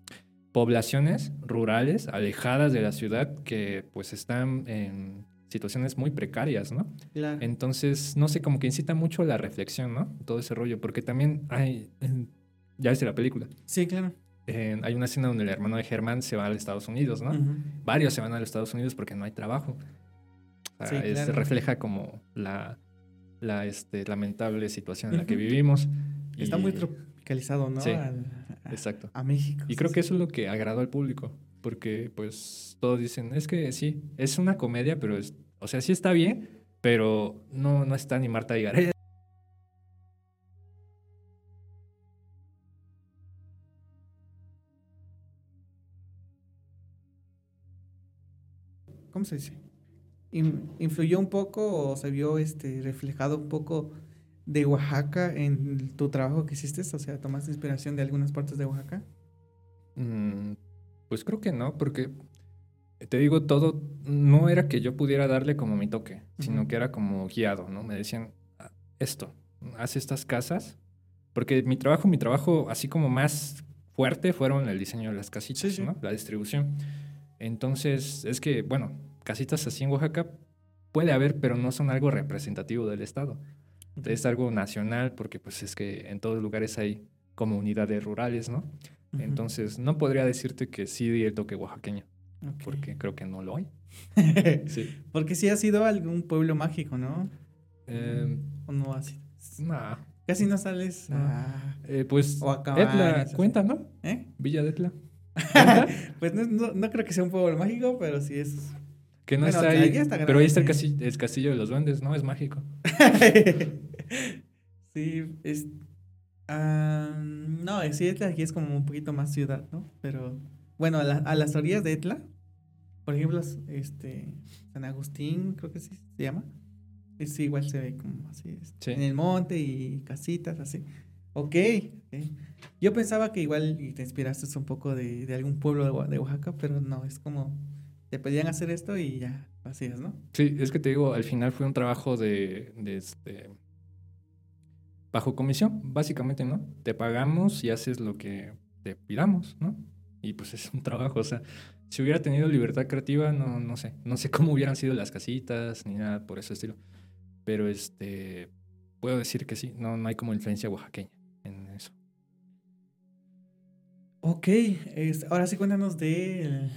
poblaciones rurales alejadas de la ciudad que pues están en situaciones muy precarias, ¿no? Claro. Entonces, no sé, como que incita mucho la reflexión, ¿no? Todo ese rollo, porque también hay, ya viste la película. Sí, claro. hay una escena donde el hermano de Germán se va a los Estados Unidos, ¿no? Varios se van a los Estados Unidos porque no hay trabajo. sí, refleja como la, la este, lamentable situación en la que vivimos. Está muy tropicalizado, ¿no? Sí, exacto. A México. Y creo que eso es lo que agradó al público, porque pues todos dicen, es que sí, es una comedia, pero es, o sea, sí está bien, pero no, no está ni Marta y ¿Cómo se dice? Influyó un poco o se vio este reflejado un poco de Oaxaca en tu trabajo que hiciste? O sea, ¿tomaste inspiración de algunas partes de Oaxaca? Mm, pues creo que no, porque te digo, todo no era que yo pudiera darle como mi toque, sino que era como guiado, ¿no? Me decían, ah, esto, haz estas casas, porque mi trabajo, mi trabajo así como más fuerte fueron el diseño de las casitas, ¿no? La distribución. Entonces, es que, bueno, casitas así en Oaxaca puede haber, pero no son algo representativo del Estado. Es algo nacional porque pues es que en todos lugares hay comunidades rurales, ¿no? Entonces, no podría decirte que sí di el toque oaxaqueño, porque creo que no lo hay. sí. Porque sí ha sido algún pueblo mágico, ¿no? Eh, ¿O no así? No. Casi no sales a... Eh, pues, o Etla, cuenta, ¿no? ¿Eh? Villa de Etla. pues no, no, creo que sea un pueblo mágico, pero sí es... Que no está ahí. pero ahí está el castillo, el castillo de los duendes, ¿no? Es mágico. sí, es... Uh, no, sí, Etla aquí es como un poquito más ciudad, ¿no? Pero bueno, a, las orillas de Etla, por ejemplo, este San Agustín, creo que sí se llama. Es igual se ve como así, en el monte y casitas así. Ok, Yo pensaba que igual te inspiraste un poco de, de algún pueblo de, Oaxaca, pero no, es como te pedían hacer esto y ya hacías, ¿no? Sí, es que te digo, al final fue un trabajo de, de este, bajo comisión, básicamente, ¿no? Te pagamos y haces lo que te pidamos, ¿no? Y pues es un trabajo, o sea, si hubiera tenido libertad creativa, no, no sé, no sé cómo hubieran sido las casitas ni nada por ese estilo. Pero este, puedo decir que sí, no, no hay como influencia oaxaqueña en eso. Ok, ahora sí cuéntanos de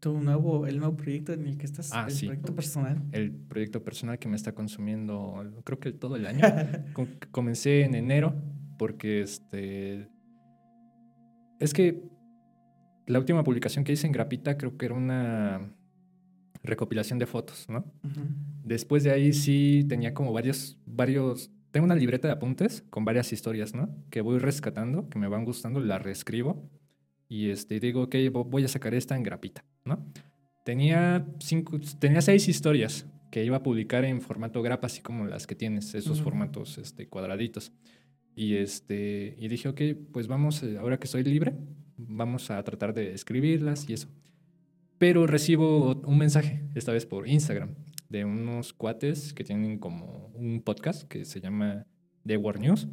tu nuevo, el nuevo proyecto en el que estás, ah, el proyecto personal. El proyecto personal que me está consumiendo, creo que todo el año. Comencé en enero porque este... Es que la última publicación que hice en Grapita creo que era una recopilación de fotos, ¿no? Después de ahí sí tenía como varios, varios, tengo una libreta de apuntes con varias historias, ¿no? Que voy rescatando, que me van gustando, la reescribo y este, digo, ok, voy a sacar esta en Grapita. ¿no? Tenía, cinco, tenía seis historias que iba a publicar en formato grapa, así como las que tienes, esos formatos este, cuadraditos. Y, este, y dije, ok, pues vamos, eh, ahora que soy libre, vamos a tratar de escribirlas y eso. Pero recibo un mensaje, esta vez por Instagram, de unos cuates que tienen como un podcast que se llama The War News.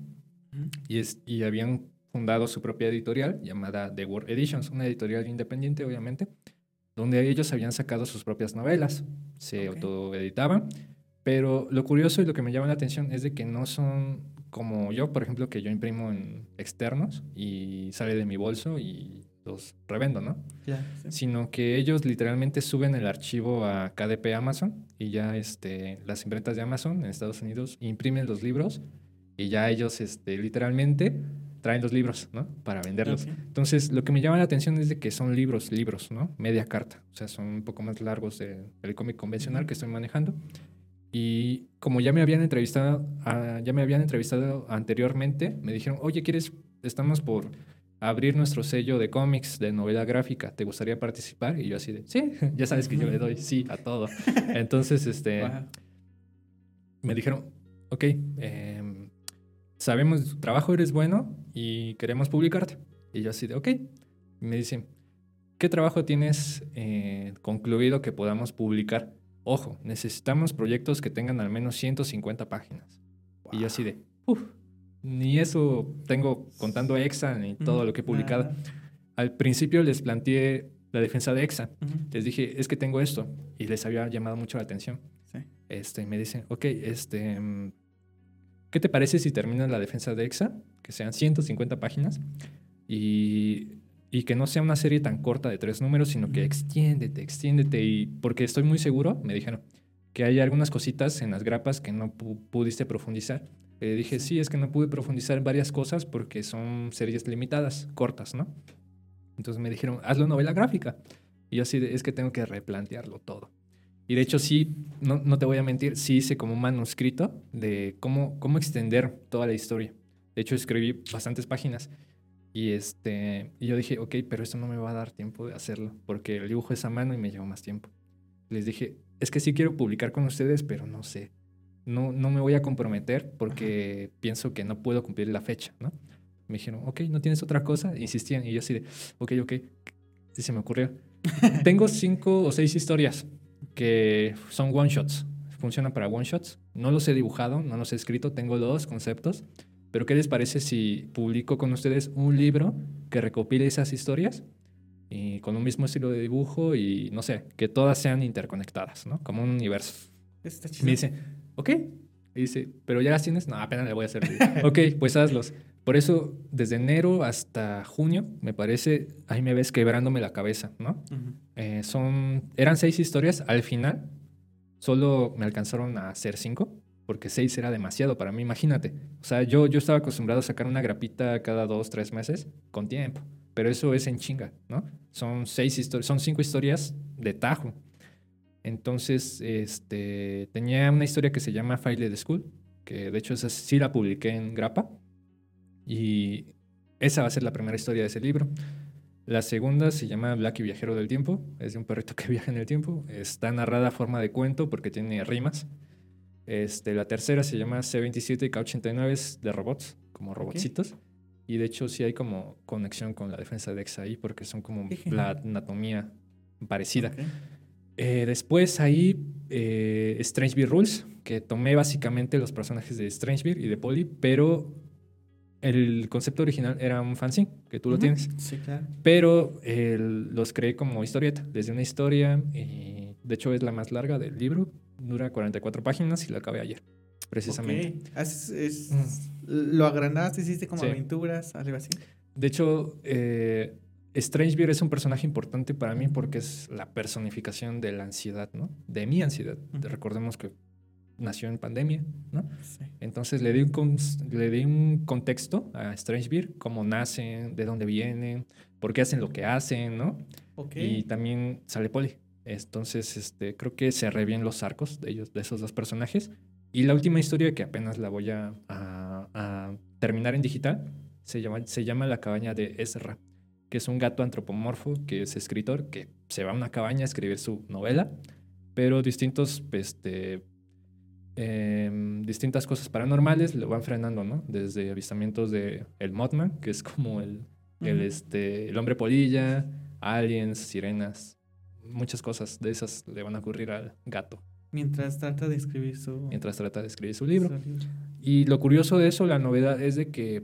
y, es, y habían fundado su propia editorial llamada The War Editions, una editorial independiente, obviamente donde ellos habían sacado sus propias novelas, se autoeditaban, pero lo curioso y lo que me llama la atención es de que no son como yo, por ejemplo, que yo imprimo en externos y sale de mi bolso y los revendo, ¿no? Sino que ellos literalmente suben el archivo a KDP Amazon y ya este, las imprentas de Amazon en Estados Unidos imprimen los libros y ya ellos este, literalmente traen los libros, ¿no? Para venderlos. Entonces, lo que me llama la atención es de que son libros, libros, ¿no? Media carta. O sea, son un poco más largos del cómic convencional que estoy manejando. Y como ya me habían entrevistado, ah, ya me habían entrevistado anteriormente, me dijeron, oye, ¿quieres? Estamos por abrir nuestro sello de cómics, de novela gráfica. ¿Te gustaría participar? Y yo así de, sí, ya sabes que yo le doy sí a todo. Entonces, este, me dijeron, ok, eh, sabemos tu trabajo, eres bueno y queremos publicarte. Y yo así de, ok. me dicen, ¿qué trabajo tienes eh, concluido que podamos publicar? Ojo, necesitamos proyectos que tengan al menos 150 páginas. Y yo así de, uff, ni eso tengo contando EXA ni todo lo que he publicado. Al principio les planteé la defensa de EXA. Les dije, es que tengo esto. Y les había llamado mucho la atención. Sí. Este, me dicen, ok, este, mm, ¿Qué te parece si terminas la defensa de EXA? Que sean 150 páginas y, y, que no sea una serie tan corta de tres números, sino que extiéndete, extiéndete. Y porque estoy muy seguro, me dijeron, que hay algunas cositas en las grapas que no pudiste profundizar. Le dije, sí, es que no pude profundizar en varias cosas porque son series limitadas, cortas, ¿no? Entonces me dijeron, hazlo novela gráfica. Y yo así, es que tengo que replantearlo todo. Y de hecho sí, no, no, te voy a mentir, sí hice como un manuscrito de cómo, cómo extender toda la historia. De hecho escribí bastantes páginas. Y, este, y yo dije, ok, pero esto no me va a dar tiempo de hacerlo, porque el dibujo es a mano y me lleva más tiempo. Les dije, es que sí quiero publicar con ustedes, pero no sé. No, no me voy a comprometer porque pienso que no puedo cumplir la fecha, ¿no? Me dijeron, ok, ¿no tienes otra cosa? Insistían y yo así de, ok, ok. Y se me ocurrió. Tengo cinco o seis historias que son one shots. Funcionan para one shots. No los he dibujado, no los he escrito. Tengo dos conceptos. Pero ¿qué les parece si publico con ustedes un libro que recopile esas historias y con un mismo estilo de dibujo y no sé, que todas sean interconectadas, ¿no? Como un universo. Está Me dice, ok. Y dice, ¿pero ya las tienes? No, apenas le voy a hacer. ok, pues hazlos. Por eso, desde enero hasta junio, me parece, ahí me ves quebrándome la cabeza, ¿no? Eh, son, eran seis historias. Al final, solo me alcanzaron a hacer cinco, porque seis era demasiado para mí, imagínate. O sea, yo, yo estaba acostumbrado a sacar una grapita cada dos, tres meses, con tiempo. Pero eso es en chinga, ¿no? Son seis historias, son cinco historias de tajo. Entonces, este, tenía una historia que se llama File de School, que de hecho esa sí la publiqué en Grapa y esa va a ser la primera historia de ese libro. La segunda se llama Black y Viajero del Tiempo. Es de un perrito que viaja en el tiempo. Está narrada a forma de cuento porque tiene rimas. Este, la tercera se llama C27 y K89 es de robots, como robotcitos. Y de hecho sí hay como conexión con la defensa de Ex ahí porque son como la anatomía parecida. Eh, después ahí eh, Strange Rules, que tomé básicamente los personajes de Strange y de Polly, pero el concepto original era un fanzine, que tú lo tienes. Sí, claro. Pero los creé como historieta, desde una historia, y de hecho es la más larga del libro, dura 44 páginas y la acabé ayer, precisamente. Lo agrandaste, hiciste como aventuras, algo así. De hecho, eh, Strange es un personaje importante para mí porque es la personificación de la ansiedad, ¿no? De mi ansiedad. Recordemos que nació en pandemia, ¿no? Entonces le di, un, le di un contexto a Strange Beer, cómo nacen, de dónde vienen, por qué hacen lo que hacen, ¿no? Y también sale Polly. Entonces, este, creo que cerré bien los arcos de ellos, de esos dos personajes. Y la última historia que apenas la voy a, a, terminar en digital se llama, se llama La cabaña de Ezra, que es un gato antropomorfo que es escritor que se va a una cabaña a escribir su novela, pero distintos este, Em, distintas cosas paranormales lo van frenando, ¿no? Desde avistamientos de el Mothman, que es como el, el, este, el hombre polilla, aliens, sirenas, muchas cosas de esas le van a ocurrir al gato. Mientras trata de escribir su... Mientras trata de escribir su libro. Y lo curioso de eso, la novedad es de que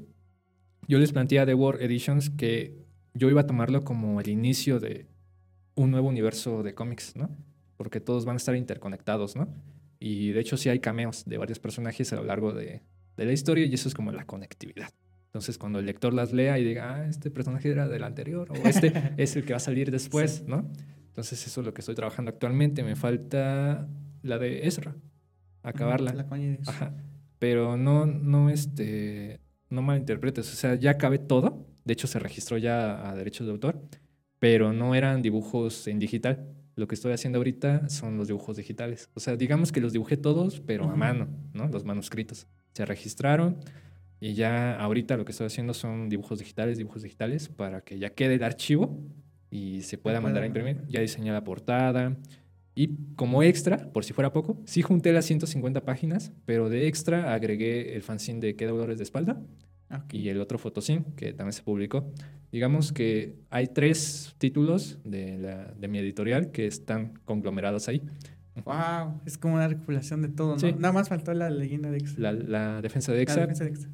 yo les planteé a The War Editions que yo iba a tomarlo como el inicio de un nuevo universo de cómics, ¿no? Porque todos van a estar interconectados, ¿no? Y de hecho sí hay cameos de varios personajes a lo largo de, de la historia y eso es como la conectividad. Entonces, cuando el lector las lea y diga, ah, este personaje era del anterior o este es el que va a salir después, ¿no? Entonces, eso es lo que estoy trabajando actualmente. Me falta la de Ezra, acabarla. La de Ajá. Pero no, no, este, no malinterpretes. O sea, ya acabé todo. De hecho, se registró ya a derechos de autor, pero no eran dibujos en digital. Lo que estoy haciendo ahorita son los dibujos digitales. O sea, digamos que los dibujé todos, pero a mano, ¿no? Los manuscritos. Se registraron y ya ahorita lo que estoy haciendo son dibujos digitales, dibujos digitales, para que ya quede el archivo y se pueda mandar a imprimir. Ya diseñé la portada. Y como extra, por si fuera poco, sí junté las 150 páginas, pero de extra agregué el fanzine de Qué Dolores de Espalda y el otro fotocin que también se publicó. Digamos que hay tres títulos de, la, de mi editorial que están conglomerados ahí. Wow, es como una recopilación de todo, ¿no? Nada más faltó la leyenda de Exa. La, defensa de Exa. La defensa de Exa.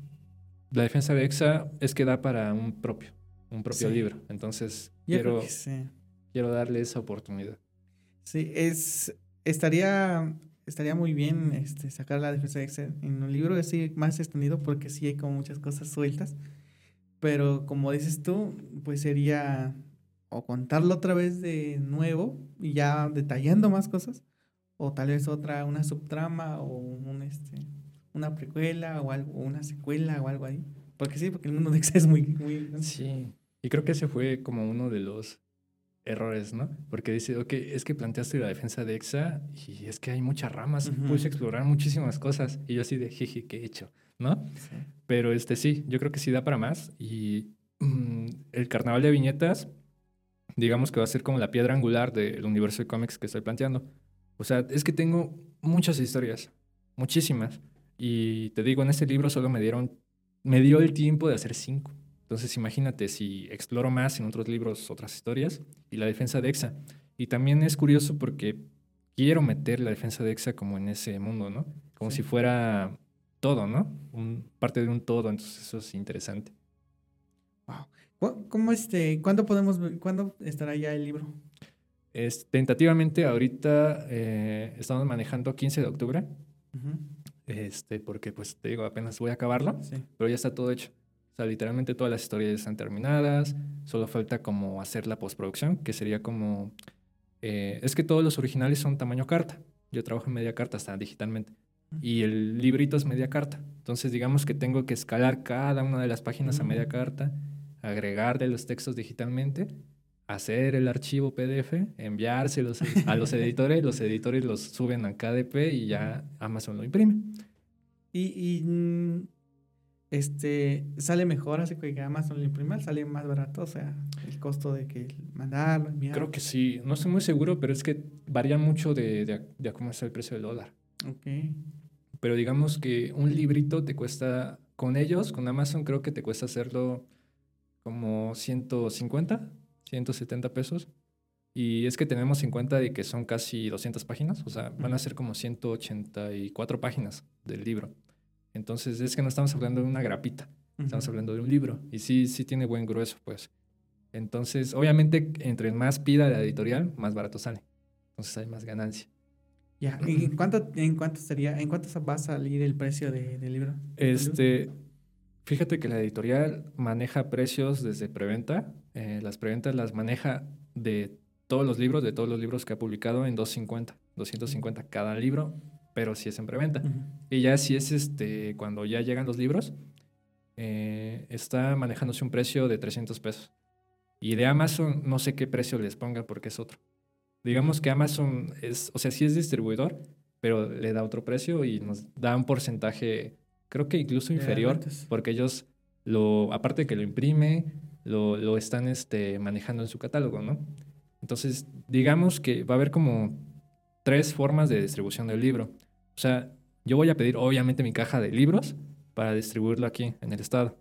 La defensa de Exa es que da para un propio, un propio libro. Entonces, quiero, quiero darle esa oportunidad. Sí, es, estaría estaría muy bien este, sacar la defensa de Excel en un libro así más extendido porque sí hay como muchas cosas sueltas. Pero como dices tú, pues sería o contarlo otra vez de nuevo y ya detallando más cosas, o tal vez otra, una subtrama o un, este, una precuela o algo, una secuela o algo ahí. Porque sí, porque el mundo de Excel es muy, muy... Sí, y creo que ese fue como uno de los errores, ¿no? Porque dice, ok, es que planteaste la defensa de EXA y es que hay muchas ramas, puedes explorar muchísimas cosas. Y yo así de, jeje, ¿qué he hecho? ¿No? Pero este sí, yo creo que sí da para más. Y mm, el carnaval de viñetas, digamos que va a ser como la piedra angular del universo de cómics que estoy planteando. O sea, es que tengo muchas historias, muchísimas. Y te digo, en este libro solo me dieron, me dio el tiempo de hacer cinco. Entonces imagínate si exploro más en otros libros otras historias y la defensa de EXA. Y también es curioso porque quiero meter la defensa de EXA como en ese mundo, ¿no? Como si fuera todo, ¿no? Un, parte de un todo, entonces eso es interesante. Wow. ¿Cómo este, cuándo podemos, cuándo estará ya el libro? Es, tentativamente ahorita eh, estamos manejando 15 de octubre, este, porque pues te digo, apenas voy a acabarlo, pero ya está todo hecho. O sea, literalmente todas las historias están terminadas, solo falta como hacer la postproducción, que sería como... Eh, es que todos los originales son tamaño carta. Yo trabajo en media carta hasta digitalmente. Y el librito es media carta. Entonces, digamos que tengo que escalar cada una de las páginas a media carta, agregar de los textos digitalmente, hacer el archivo PDF, enviárselos a los editores, los editores los suben a KDP y ya Amazon lo imprime. Y, mm, este sale mejor así que Amazon lo imprima, sale más barato, o sea, el costo de que mandarlo, enviarlo. Creo que sí, no estoy muy seguro, pero es que varía mucho de, de, de cómo está el precio del dólar. Ok. Pero digamos que un librito te cuesta, con ellos, con Amazon, creo que te cuesta hacerlo como 150, 170 pesos. Y es que tenemos en cuenta de que son casi 200 páginas, o sea, van a ser como 184 páginas del libro. Entonces es que no estamos hablando de una grapita, estamos hablando de un libro. Y sí, sí tiene buen grueso, pues. Entonces, obviamente, entre más pida la editorial, más barato sale. Entonces hay más ganancia. Ya, ¿en cuánto, en cuánto sería, en cuánto va a salir el precio de, del libro? Este, fíjate que la editorial maneja precios desde preventa. Eh, las preventas las maneja de todos los libros, de todos los libros que ha publicado en 250, 250 cada libro, pero si es en preventa. Y ya si es este, cuando ya llegan los libros, eh, está manejándose un precio de 300 pesos. Y de Amazon no sé qué precio les ponga porque es otro. Digamos que Amazon es, o sea, sí es distribuidor, pero le da otro precio y nos da un porcentaje, creo que incluso inferior, porque ellos, lo, aparte de que lo imprime, lo, lo están este, manejando en su catálogo, ¿no? Entonces, digamos que va a haber como tres formas de distribución del libro. O sea, yo voy a pedir obviamente mi caja de libros para distribuirlo aquí en el estado.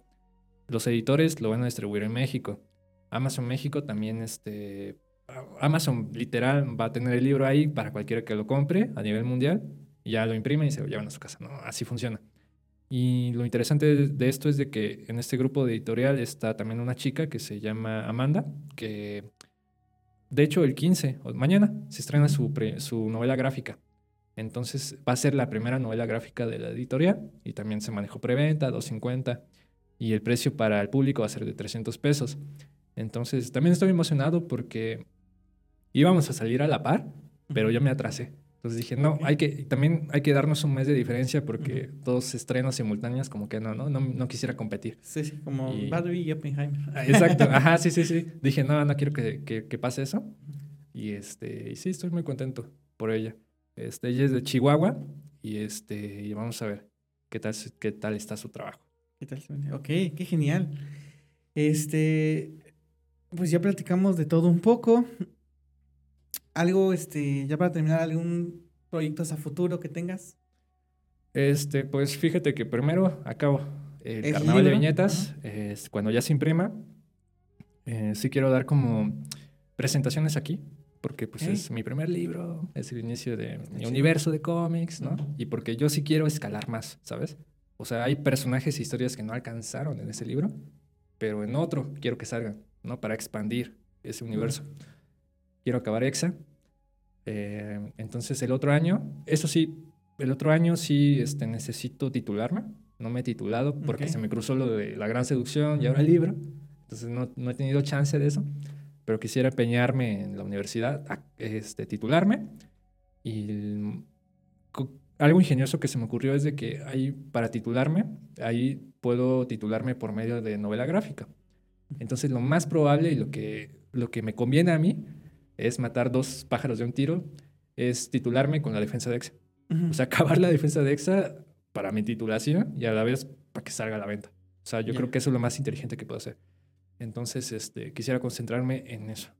Los editores lo van a distribuir en México. Amazon México también este, Amazon literal va a tener el libro ahí para cualquiera que lo compre a nivel mundial y ya lo imprime y se lo llevan a su casa. No, así funciona. Y lo interesante de, esto es de que en este grupo de editorial está también una chica que se llama Amanda, que de hecho el 15, mañana, se estrena su, su novela gráfica. Entonces va a ser la primera novela gráfica de la editorial y también se manejó preventa, 250 y el precio para el público va a ser de 300 pesos. Entonces también estoy emocionado porque íbamos a salir a la par, pero yo me atrasé. Entonces dije, no, hay que, también hay que darnos un mes de diferencia porque dos estrenos simultáneos, como que no, no, no, quisiera competir. Sí, sí, como Barbie y Oppenheimer. Exacto, ajá, sí, sí, sí. Dije, no, no quiero que, que, pase eso. Y, este, y sí, estoy muy contento por ella. Este, ella es de Chihuahua y, este, y vamos a ver qué tal, qué tal está su trabajo. ¿Qué tal? Ok, qué genial. Este, pues ya platicamos de todo un poco algo, este, ya para terminar, algún proyecto a futuro que tengas. Este, pues fíjate que primero acabo el, carnaval de viñetas, es, cuando ya se imprima, eh, sí quiero dar como presentaciones aquí, porque pues es mi primer libro, es el inicio de mi universo de cómics, ¿no? Y porque yo sí quiero escalar más, ¿sabes? O sea, hay personajes e historias que no alcanzaron en ese libro, pero en otro quiero que salgan, ¿no? Para expandir ese universo quiero acabar EXA. Eh, entonces el otro año, eso sí, el otro año sí este, necesito titularme. No me he titulado porque se me cruzó lo de la gran seducción y ahora el libro. Entonces no, no, he tenido chance de eso. Pero quisiera empeñarme en la universidad, a, este, titularme. Y algo ingenioso que se me ocurrió es de que ahí, para titularme, ahí puedo titularme por medio de novela gráfica. Entonces lo más probable y lo que, lo que me conviene a mí es matar dos pájaros de un tiro, es titularme con la defensa de EXA. O sea, acabar la defensa de EXA para mi titulación y a la vez para que salga a la venta. O sea, yo creo que eso es lo más inteligente que puedo hacer. Entonces, este, quisiera concentrarme en eso.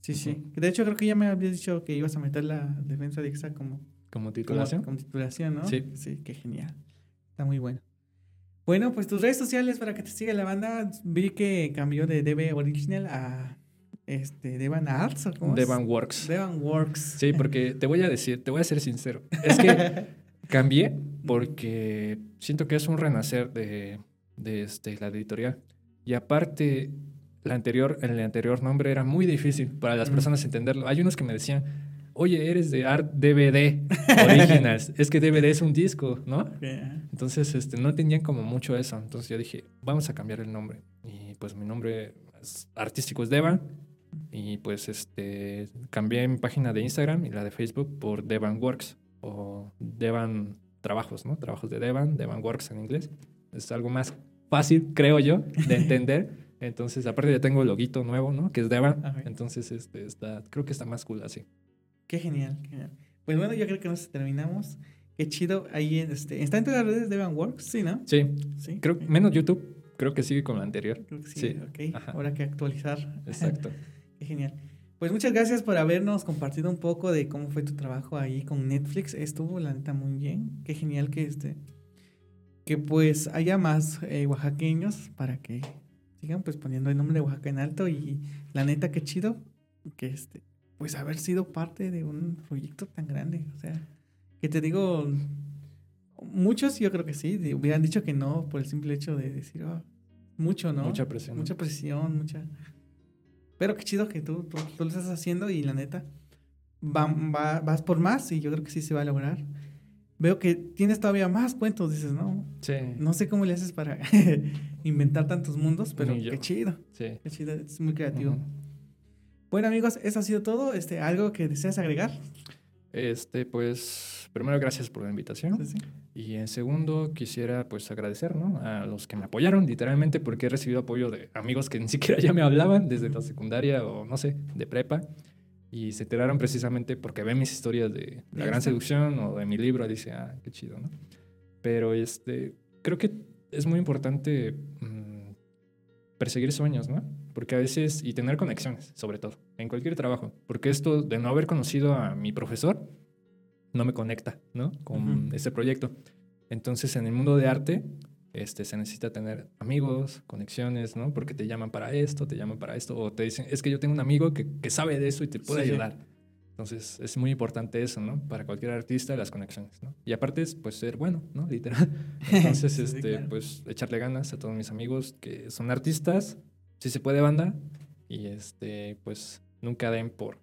Sí, sí. De hecho, creo que ya me habías dicho que ibas a meter la defensa de EXA como... ¿Como titulación? Como, titulación, ¿no? Sí. Sí, qué genial. Está muy bueno. Bueno, pues tus redes sociales para que te siga la banda. Vi que cambió de DB Original a este, Devan Arts, ¿o cómo Devan Works. Devan Works. Sí, porque te voy a decir, te voy a ser sincero. Es que cambié porque siento que es un renacer de, de este, la editorial. Y aparte, la anterior, el anterior nombre era muy difícil para las personas entenderlo. Hay unos que me decían, oye, eres de Art DVD Originals. es que DVD es un disco, ¿no? Entonces, este, no tenían como mucho eso. Entonces yo dije, vamos a cambiar el nombre. Y pues mi nombre artístico es Devan. Y pues este, cambié mi página de Instagram y la de Facebook por Devan Works o Devan Trabajos, ¿no? Trabajos de Devan, Devan Works en inglés. Es algo más fácil, creo yo, de entender. Entonces, aparte ya tengo el loguito nuevo, ¿no? Que es Devan. Entonces, este, está, creo que está más cool así. Qué genial, genial. Pues bueno, yo creo que nos terminamos. Qué chido. Ahí este, está en todas las redes de Devan Works, ¿sí, no? Sí. Sí. Creo, menos YouTube. Creo que sigue con lo anterior. Creo que sí. sí. Ok. Habrá que actualizar. Exacto. Qué genial. Pues muchas gracias por habernos compartido un poco de cómo fue tu trabajo ahí con Netflix. Estuvo, la neta, muy bien. Qué genial que este. Que pues haya más eh, oaxaqueños para que sigan pues poniendo el nombre de Oaxaca en alto. Y la neta, qué chido que este. Pues haber sido parte de un proyecto tan grande. O sea, que te digo. Muchos yo creo que sí, hubieran dicho que no por el simple hecho de decir, oh, mucho, ¿no? Mucha presión. Mucha presión, mucha pero qué chido que tú, tú, lo estás haciendo y la neta, vas por más y yo creo que sí se va a lograr. Veo que tienes todavía más cuentos, dices, ¿no? Sí. No sé cómo le haces para inventar tantos mundos, pero qué chido. Sí. Qué chido, es muy creativo. Bueno, amigos, eso ha sido todo. Este, ¿Algo que deseas agregar? Este, pues, primero, gracias por la invitación. Sí, sí. Y en segundo, quisiera pues agradecer ¿no? a los que me apoyaron, literalmente, porque he recibido apoyo de amigos que ni siquiera ya me hablaban desde la secundaria o no sé, de prepa. Y se enteraron precisamente porque ven mis historias de La Gran Seducción o de mi libro. Dice, ah, qué chido, ¿no? Pero este, creo que es muy importante mmm, perseguir sueños, ¿no? Porque a veces, y tener conexiones, sobre todo, en cualquier trabajo. Porque esto de no haber conocido a mi profesor, no me conecta, ¿no? Con este proyecto. Entonces, en el mundo de arte, este, se necesita tener amigos, conexiones, ¿no? Porque te llaman para esto, te llaman para esto, o te dicen, es que yo tengo un amigo que, que sabe de eso y te puede ayudar. Entonces, es muy importante eso, ¿no? Para cualquier artista, las conexiones, ¿no? Y aparte es, pues, ser bueno, ¿no? Literal. Entonces, este, pues, echarle ganas a todos mis amigos que son artistas, si se puede banda, y este, pues, nunca den por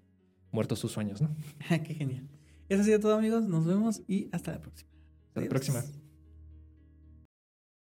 muertos sus sueños, ¿no? Qué genial. Eso ha sido todo, amigos. Nos vemos y hasta la próxima. Hasta la próxima.